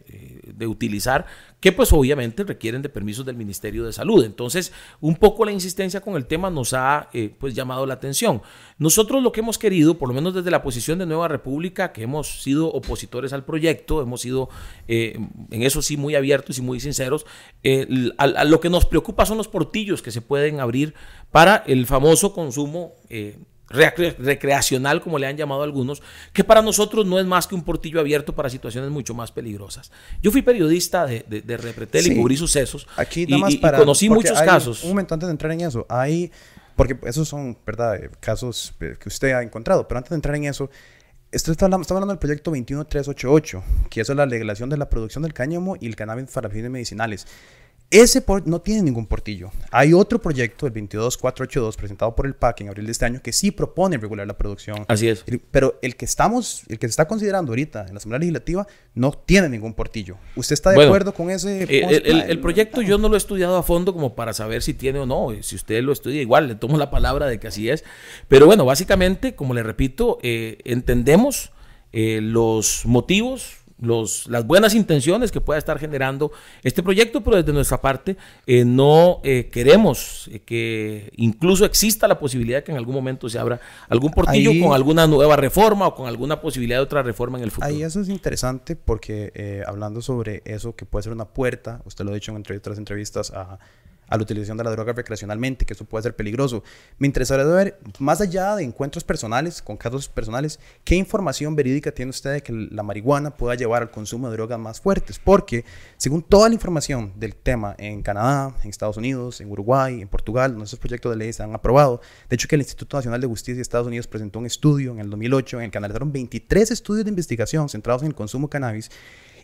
de utilizar que pues obviamente requieren de permisos del Ministerio de Salud. Entonces, un poco la insistencia con el tema nos ha eh, pues llamado la atención. Nosotros lo que hemos querido, por lo menos desde la posición de Nueva República, que hemos sido opositores al proyecto, hemos sido eh, en eso sí muy abiertos y muy sinceros, eh, lo que nos preocupa son los portillos que se pueden abrir para el famoso consumo recreacional, como le han llamado algunos, que para nosotros no es más que un portillo abierto para situaciones mucho más peligrosas. Yo fui periodista de, de, Repretel y cubrí sucesos. Aquí nada más y, conocí muchos casos. Un momento antes de entrar en eso, hay, porque esos son, ¿verdad?, casos que usted ha encontrado, pero antes de entrar en eso, esto está hablando, estamos hablando del proyecto 21388, que es la legalización de la producción del cáñamo y el cannabis para fines medicinales. Ese no tiene ningún portillo. Hay otro proyecto, el 22482, presentado por el PAC en abril de este año, que sí propone regular la producción. Así es. Pero el que estamos, el que se está considerando ahorita en la Asamblea Legislativa, no tiene ningún portillo. ¿Usted está de acuerdo con ese? Eh, el, proyecto yo no lo he estudiado a fondo como para saber si tiene o no. Si usted lo estudia igual, le tomo la palabra de que así es. Pero bueno, básicamente, como le repito, eh, entendemos eh, los motivos los, las buenas intenciones que pueda estar generando este proyecto, pero desde nuestra parte eh, no eh, queremos eh, que incluso exista la posibilidad de que en algún momento se abra algún portillo con alguna nueva reforma o con alguna posibilidad de otra reforma en el futuro. Ahí eso es interesante porque hablando sobre eso que puede ser una puerta, usted lo ha dicho en otras entrevistas a a la utilización de la droga recreacionalmente, que eso puede ser peligroso. Me interesaría ver, más allá de encuentros personales, con casos personales, qué información verídica tiene usted de que la marihuana pueda llevar al consumo de drogas más fuertes, porque según toda la información del tema en Canadá, en Estados Unidos, en Uruguay, en Portugal, nuestros proyectos de ley se han aprobado. De hecho, que el Instituto Nacional de Justicia de Estados Unidos presentó un estudio en el 2008 en el que analizaron 23 estudios de investigación centrados en el consumo de cannabis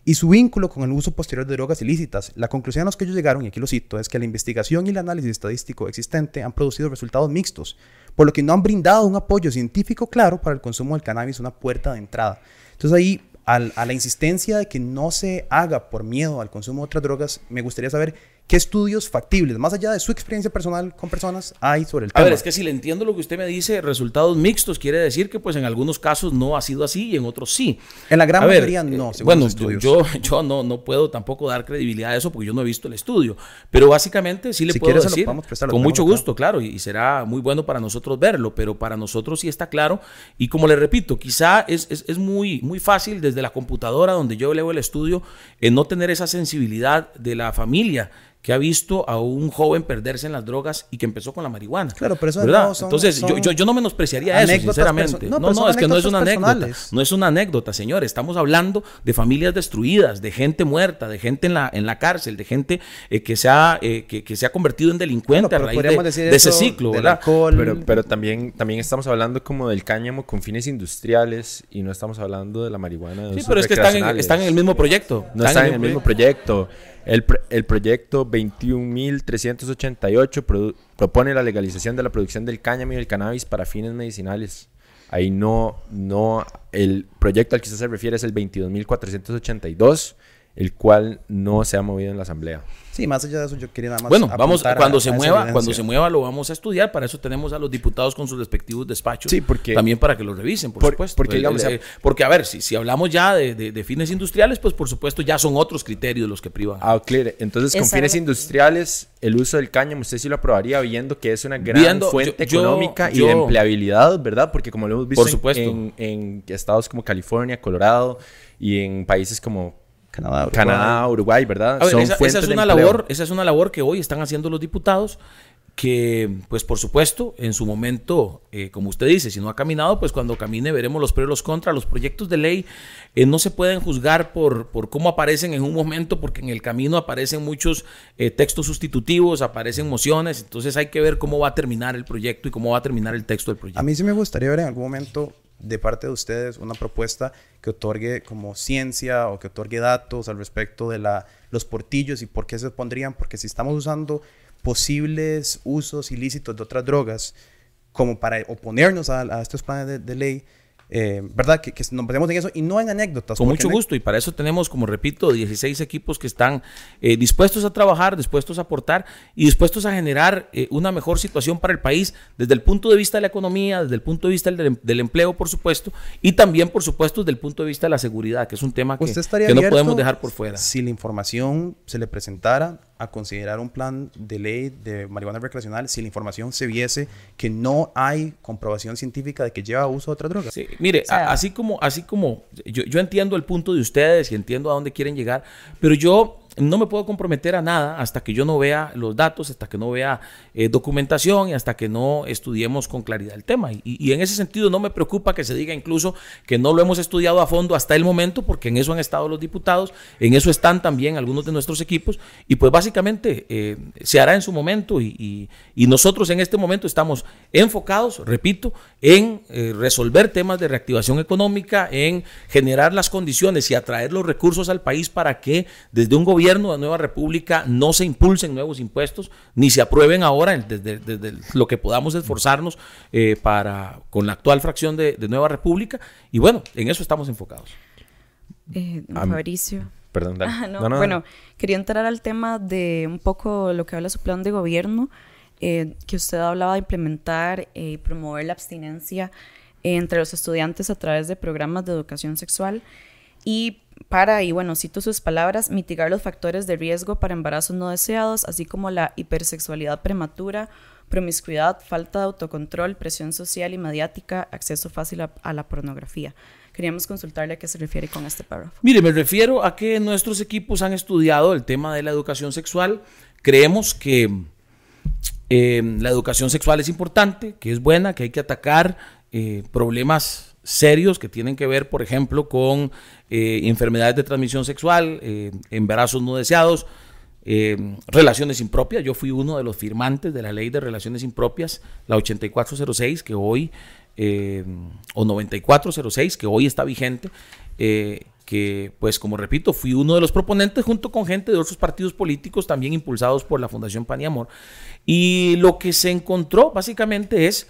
y su vínculo con el uso posterior de drogas ilícitas. La conclusión a los que ellos llegaron, y aquí lo cito, es que la investigación y el análisis estadístico existente han producido resultados mixtos, por lo que no han brindado un apoyo científico claro para el consumo del cannabis, una puerta de entrada. Entonces ahí, a la insistencia de que no se haga por miedo al consumo de otras drogas, me gustaría saber ¿Qué estudios factibles, más allá de su experiencia personal con personas, hay sobre el tema? A ver, es que si le entiendo lo que usted me dice, resultados mixtos, quiere decir que pues en algunos casos no ha sido así y en otros sí. En la gran mayoría no, según bueno, los estudios. Yo, *laughs* yo no, no puedo tampoco dar credibilidad a eso porque yo no he visto el estudio. Pero básicamente sí le puedo decir, con mucho gusto, claro, y, será muy bueno para nosotros verlo, pero para nosotros sí está claro. Y como le repito, quizá es, es, es muy, muy fácil desde la computadora donde yo leo el estudio en no tener esa sensibilidad de la familia que ha visto a un joven perderse en las drogas y que empezó con la marihuana. Claro, pero eso ¿verdad? Entonces, yo, yo, yo, no menospreciaría eso, sinceramente. No, no, es que no es una anécdota. No es una anécdota, señor. Estamos hablando de familias destruidas, de gente muerta, de gente en la, en la cárcel, de gente eh, que, se ha, eh, que, que, se ha convertido en delincuente a raíz de, ese ciclo, ¿verdad? Pero, pero también, también estamos hablando como del cáñamo con fines industriales y no estamos hablando de la marihuana. sí, pero es que están en, están en el mismo proyecto. No están, en el mismo proyecto. El, el proyecto 21.388 propone la legalización de la producción del cáñamo y del cannabis para fines medicinales. Ahí no, no, el proyecto al que usted se refiere es el 22.482, el cual no se ha movido en la Asamblea. Sí, más allá de eso, yo quería nada más. Bueno, vamos, cuando se mueva, cuando se mueva lo vamos a estudiar. Para eso tenemos a los diputados con sus respectivos despachos. Sí, porque. También para que lo revisen, por, supuesto. Porque, porque, a ver, si, si hablamos ya de, fines industriales, pues por supuesto ya son otros criterios los que privan. Ah, claro. Entonces, con fines industriales, el uso del cáñamo, usted sí lo aprobaría viendo que es una gran fuente económica y de empleabilidad, ¿verdad? Porque como lo hemos visto En, en estados como California, Colorado y en países como Canadá, Uruguay, ¿verdad? esa, es una labor, esa es una labor que hoy están haciendo los diputados que, pues por supuesto, en su momento, eh, como usted dice, si no ha caminado, pues cuando camine veremos los pros y los contras. Los proyectos de ley eh, no se pueden juzgar por, por cómo aparecen en un momento, porque en el camino aparecen muchos eh, textos sustitutivos, aparecen mociones, entonces hay que ver cómo va a terminar el proyecto y cómo va a terminar el texto del proyecto. A mí sí me gustaría ver en algún momento de parte de ustedes una propuesta que otorgue como ciencia o que otorgue datos al respecto de la, los portillos y por qué se pondrían, porque si estamos usando posibles usos ilícitos de otras drogas como para oponernos a, estos planes de ley, eh, ¿verdad? Que, nos metemos en eso y no en anécdotas. Con mucho gusto, y para eso tenemos, como repito, 16 equipos que están eh, dispuestos a trabajar, dispuestos a aportar y dispuestos a generar eh, una mejor situación para el país desde el punto de vista de la economía, desde el punto de vista del, empleo, por supuesto, y también, por supuesto, desde el punto de vista de la seguridad, que es un tema que, que no podemos dejar por fuera. Si la información se le presentara a considerar un plan de ley de marihuana recreacional si la información se viese que no hay comprobación científica de que lleva a uso de otra droga. Sí, mire, así como, así como yo, yo entiendo el punto de ustedes y entiendo a dónde quieren llegar, pero yo no me puedo comprometer a nada hasta que yo no vea los datos, hasta que no vea eh, documentación y hasta que no estudiemos con claridad el tema. Y, en ese sentido no me preocupa que se diga incluso que no lo hemos estudiado a fondo hasta el momento, porque en eso han estado los diputados, en eso están también algunos de nuestros equipos, y pues básicamente eh, se hará en su momento y, nosotros en este momento estamos enfocados, repito, en eh, resolver temas de reactivación económica, en generar las condiciones y atraer los recursos al país para que desde un gobierno gobierno de Nueva República no se impulsen nuevos impuestos, ni se aprueben ahora desde, lo que podamos esforzarnos eh, para con la actual fracción de, Nueva República. Y bueno, en eso estamos enfocados. Eh, Fabricio. Perdón, ah, bueno, quería entrar al tema de un poco lo que habla su plan de gobierno, eh, que usted hablaba de implementar y promover la abstinencia entre los estudiantes a través de programas de educación sexual y para, y bueno, cito sus palabras, mitigar los factores de riesgo para embarazos no deseados, así como la hipersexualidad prematura, promiscuidad, falta de autocontrol, presión social y mediática, acceso fácil a, la pornografía. Queríamos consultarle a qué se refiere con este párrafo. Mire, me refiero a que nuestros equipos han estudiado el tema de la educación sexual. Creemos que eh, la educación sexual es importante, que es buena, que hay que atacar eh, problemas serios que tienen que ver, por ejemplo, con eh, enfermedades de transmisión sexual, eh, embarazos no deseados, eh, relaciones impropias. Yo fui uno de los firmantes de la ley de relaciones impropias, la 8406, que hoy, o 9406, que hoy está vigente. que pues como repito, fui uno de los proponentes junto con gente de otros partidos políticos también impulsados por la Fundación Pan y Amor. Y lo que se encontró básicamente es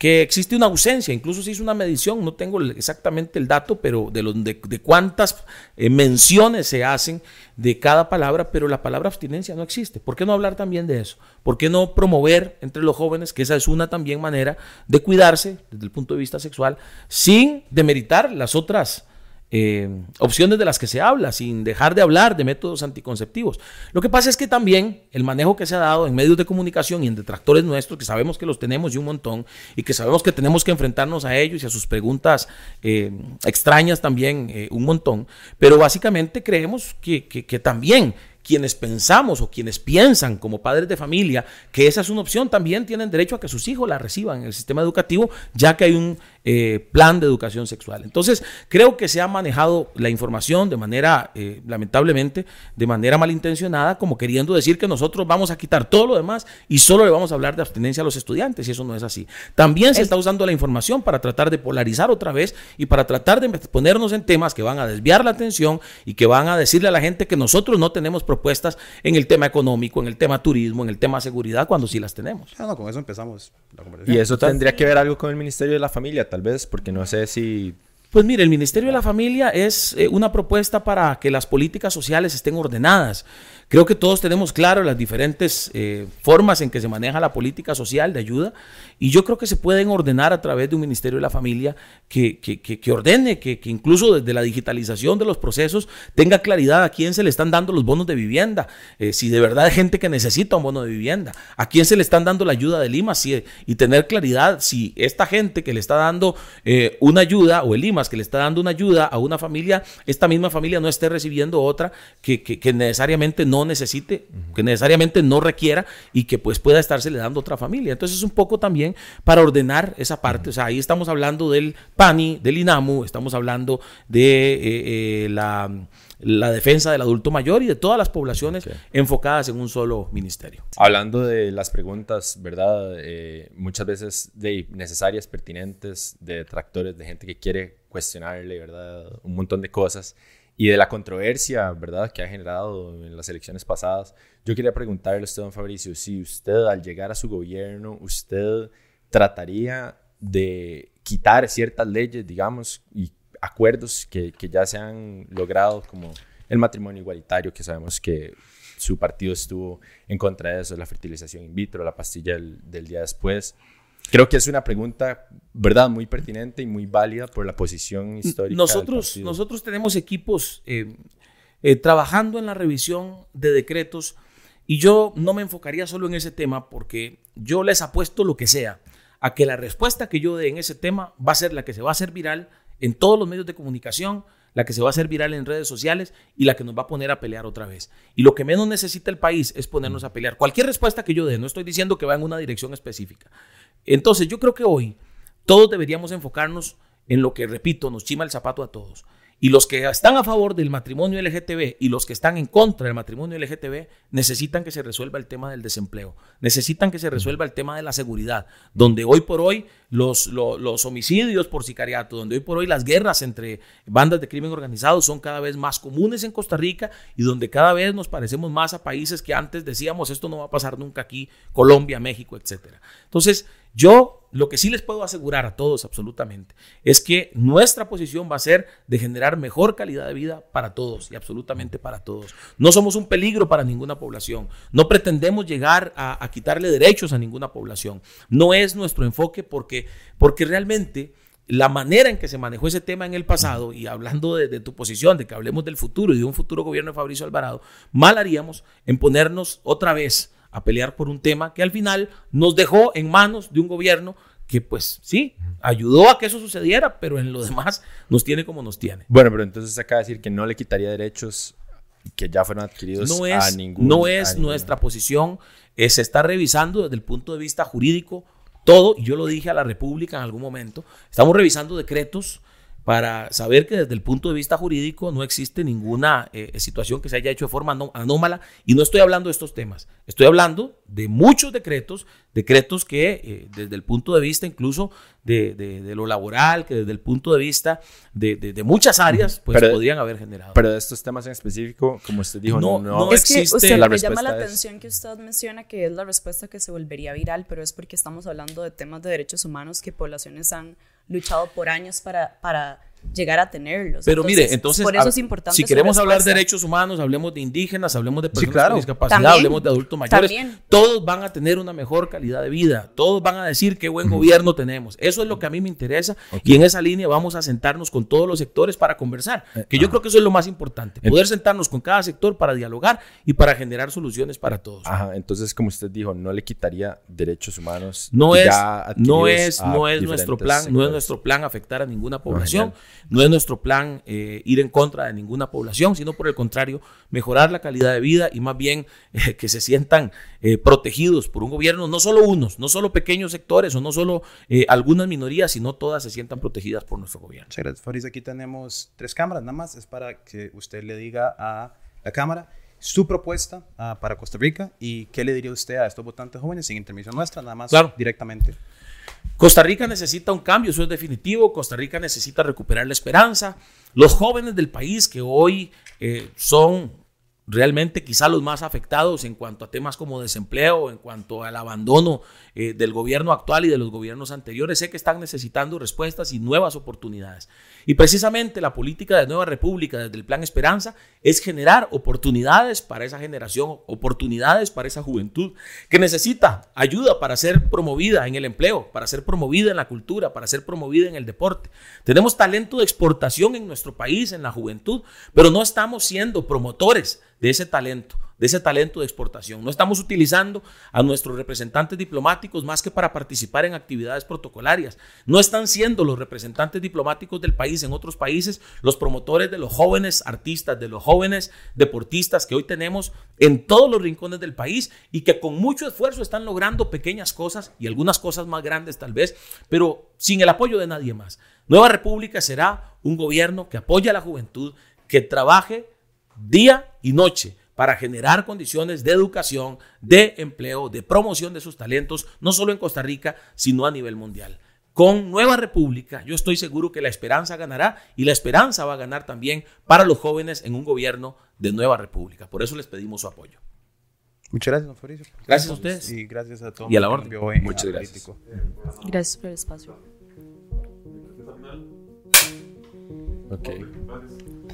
que existe una ausencia, incluso se hizo una medición, no tengo exactamente el dato, pero de, de, cuántas eh, menciones se hacen de cada palabra, pero la palabra abstinencia no existe. ¿Por qué no hablar también de eso? ¿Por qué no promover entre los jóvenes, que esa es una también manera de cuidarse desde el punto de vista sexual, sin demeritar las otras eh, opciones de las que se habla, sin dejar de hablar de métodos anticonceptivos. Lo que pasa es que también el manejo que se ha dado en medios de comunicación y en detractores nuestros, que sabemos que los tenemos y un montón, y que sabemos que tenemos que enfrentarnos a ellos y a sus preguntas eh, extrañas también eh, un montón, pero básicamente creemos que, que también quienes pensamos o quienes piensan como padres de familia que esa es una opción, también tienen derecho a que sus hijos la reciban en el sistema educativo, ya que hay un eh, plan de educación sexual. Entonces, creo que se ha manejado la información de manera, eh, lamentablemente, de manera malintencionada, como queriendo decir que nosotros vamos a quitar todo lo demás y solo le vamos a hablar de abstinencia a los estudiantes, y eso no es así. También se está usando la información para tratar de polarizar otra vez y para tratar de ponernos en temas que van a desviar la atención y que van a decirle a la gente que nosotros no tenemos propuestas en el tema económico, en el tema turismo, en el tema seguridad, cuando sí las tenemos. Ah, no, con eso empezamos la conversación. Y eso tendría que ver algo con el Ministerio de la Familia tal vez, porque no sé si... Pues mire, el Ministerio de la Familia es eh, una propuesta para que las políticas sociales estén ordenadas. Creo que todos tenemos claro las diferentes eh, formas en que se maneja la política social de ayuda y yo creo que se pueden ordenar a través de un Ministerio de la Familia que, que, que, ordene, que, incluso desde la digitalización de los procesos tenga claridad a quién se le están dando los bonos de vivienda, eh, si de verdad hay gente que necesita un bono de vivienda, a quién se le están dando la ayuda de Limas y tener claridad si esta gente que le está dando eh, una ayuda o el Limas que le está dando una ayuda a una familia, esta misma familia no esté recibiendo otra que, que necesariamente no necesite, que necesariamente no requiera y que pues pueda estarse le dando otra familia. Entonces es un poco también para ordenar esa parte. O sea, ahí estamos hablando del PANI, del INAMU, estamos hablando de eh, eh, la, defensa del adulto mayor y de todas las poblaciones enfocadas en un solo ministerio. Hablando de las preguntas, ¿verdad? Eh, muchas veces de necesarias, pertinentes, de detractores, de gente que quiere cuestionarle, ¿verdad? Un montón de cosas y de la controversia, ¿verdad?, que ha generado en las elecciones pasadas. Yo quería preguntarle a usted, don Fabricio, si usted al llegar a su gobierno, usted trataría de quitar ciertas leyes, digamos, y acuerdos que, que ya se han logrado, como el matrimonio igualitario, que sabemos que su partido estuvo en contra de eso, la fertilización in vitro, la pastilla del día después. Creo que es una pregunta, ¿verdad? Muy pertinente y muy válida por la posición histórica. Nosotros, nosotros tenemos equipos eh, eh, trabajando en la revisión de decretos y yo no me enfocaría solo en ese tema porque yo les apuesto lo que sea a que la respuesta que yo dé en ese tema va a ser la que se va a hacer viral en todos los medios de comunicación, la que se va a hacer viral en redes sociales y la que nos va a poner a pelear otra vez. Y lo que menos necesita el país es ponernos a pelear. Cualquier respuesta que yo dé, no estoy diciendo que va en una dirección específica, entonces yo creo que hoy todos deberíamos enfocarnos en lo que, repito, nos chima el zapato a todos. Y los que están a favor del matrimonio LGTB y los que están en contra del matrimonio LGTB necesitan que se resuelva el tema del desempleo, necesitan que se resuelva el tema de la seguridad, donde hoy por hoy los, los, homicidios por sicariato, donde hoy por hoy las guerras entre bandas de crimen organizado son cada vez más comunes en Costa Rica y donde cada vez nos parecemos más a países que antes decíamos esto no va a pasar nunca aquí, Colombia, México, etc. Entonces, yo lo que sí les puedo asegurar a todos absolutamente es que nuestra posición va a ser de generar mejor calidad de vida para todos y absolutamente para todos. No somos un peligro para ninguna población. No pretendemos llegar a, quitarle derechos a ninguna población. No es nuestro enfoque porque, porque realmente la manera en que se manejó ese tema en el pasado, y hablando de, de, tu posición, de que hablemos del futuro y de un futuro gobierno de Fabricio Alvarado, mal haríamos en ponernos otra vez a pelear por un tema que al final nos dejó en manos de un gobierno que pues sí, ayudó a que eso sucediera, pero en lo demás nos tiene como nos tiene. Bueno, pero entonces acaba de decir que no le quitaría derechos que ya fueron adquiridos no es, a ningún No es nuestra posición, eh, se está revisando desde el punto de vista jurídico todo, y yo lo dije a la República en algún momento, estamos revisando decretos para saber que desde el punto de vista jurídico no existe ninguna eh, situación que se haya hecho de forma anómala. Y no estoy hablando de estos temas, estoy hablando de muchos decretos, decretos que eh, desde el punto de vista incluso de, lo laboral, que desde el punto de vista de, muchas áreas, pues podrían haber generado. Pero de estos temas en específico, como usted dijo, no, no, es que usted, la me llama la atención que usted menciona que es la respuesta que se volvería viral, pero es porque estamos hablando de temas de derechos humanos que poblaciones han luchado por años para, para llegar a tenerlos. Pero mire, entonces, por eso es importante si queremos hablar de derechos humanos, hablemos de indígenas, hablemos de personas con discapacidad, hablemos de adultos mayores. Todos van a tener una mejor calidad de vida, todos van a decir qué buen gobierno tenemos. Eso es lo que a mí me interesa y en esa línea vamos a sentarnos con todos los sectores para conversar, eh, que yo creo que eso es lo más importante, poder sentarnos con cada sector para dialogar y para generar soluciones para todos. Ajá, entonces como usted dijo, no le quitaría derechos humanos. No es, no es, no es nuestro plan, no es nuestro plan afectar a ninguna población. No es nuestro plan eh, ir en contra de ninguna población, sino por el contrario, mejorar la calidad de vida y más bien *laughs* eh, que se sientan eh, protegidos por un gobierno, no solo unos, no solo pequeños sectores o no solo algunas minorías, sino todas se sientan protegidas por nuestro gobierno. Muchas gracias, Faris. Aquí tenemos tres cámaras, nada más es para que usted le diga a la cámara su propuesta ah, para Costa Rica y qué le diría usted a estos votantes jóvenes sin intervención nuestra, nada más directamente. Costa Rica necesita un cambio, eso es definitivo. Costa Rica necesita recuperar la esperanza. Los jóvenes del país que hoy eh, son realmente quizá los más afectados en cuanto a temas como desempleo, en cuanto al abandono eh, del gobierno actual y de los gobiernos anteriores. Sé que están necesitando respuestas y nuevas oportunidades. Y precisamente la política de Nueva República desde el Plan Esperanza es generar oportunidades para esa generación, oportunidades para esa juventud que necesita ayuda para ser promovida en el empleo, para ser promovida en la cultura, para ser promovida en el deporte. Tenemos talento de exportación en nuestro país, en la juventud, pero no estamos siendo promotores de ese talento de ese talento de exportación. No estamos utilizando a nuestros representantes diplomáticos más que para participar en actividades protocolarias. No están siendo los representantes diplomáticos del país en otros países los promotores de los jóvenes artistas, de los jóvenes deportistas que hoy tenemos en todos los rincones del país y que con mucho esfuerzo están logrando pequeñas cosas y algunas cosas más grandes tal vez, pero sin el apoyo de nadie más. Nueva República será un gobierno que apoya a la juventud, que trabaje día y noche para generar condiciones de educación, de empleo, de promoción de sus talentos, no solo en Costa Rica, sino a nivel mundial. Con Nueva República, yo estoy seguro que la esperanza ganará y la esperanza va a ganar también para los jóvenes en un gobierno de Nueva República. Por eso les pedimos su apoyo. Muchas gracias, don Fabricio. Gracias a ustedes. Y gracias a todos. Y a la orden. Muchas gracias. Gracias por el espacio. Ok.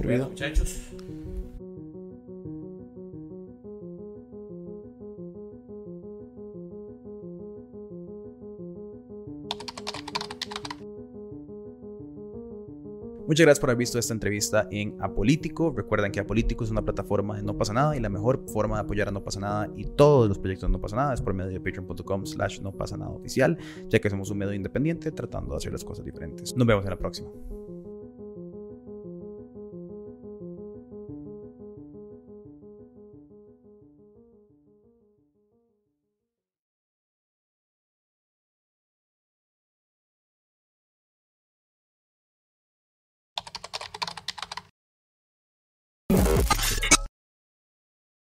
muchachos. Muchas gracias por haber visto esta entrevista en Apolítico. Recuerden que Apolítico es una plataforma de No Pasa Nada y la mejor forma de apoyar a No Pasa Nada y todos los proyectos de No Pasa Nada es por medio de patreon.com slash no pasa nada oficial, ya que somos un medio independiente tratando de hacer las cosas diferentes. Nos vemos en la próxima.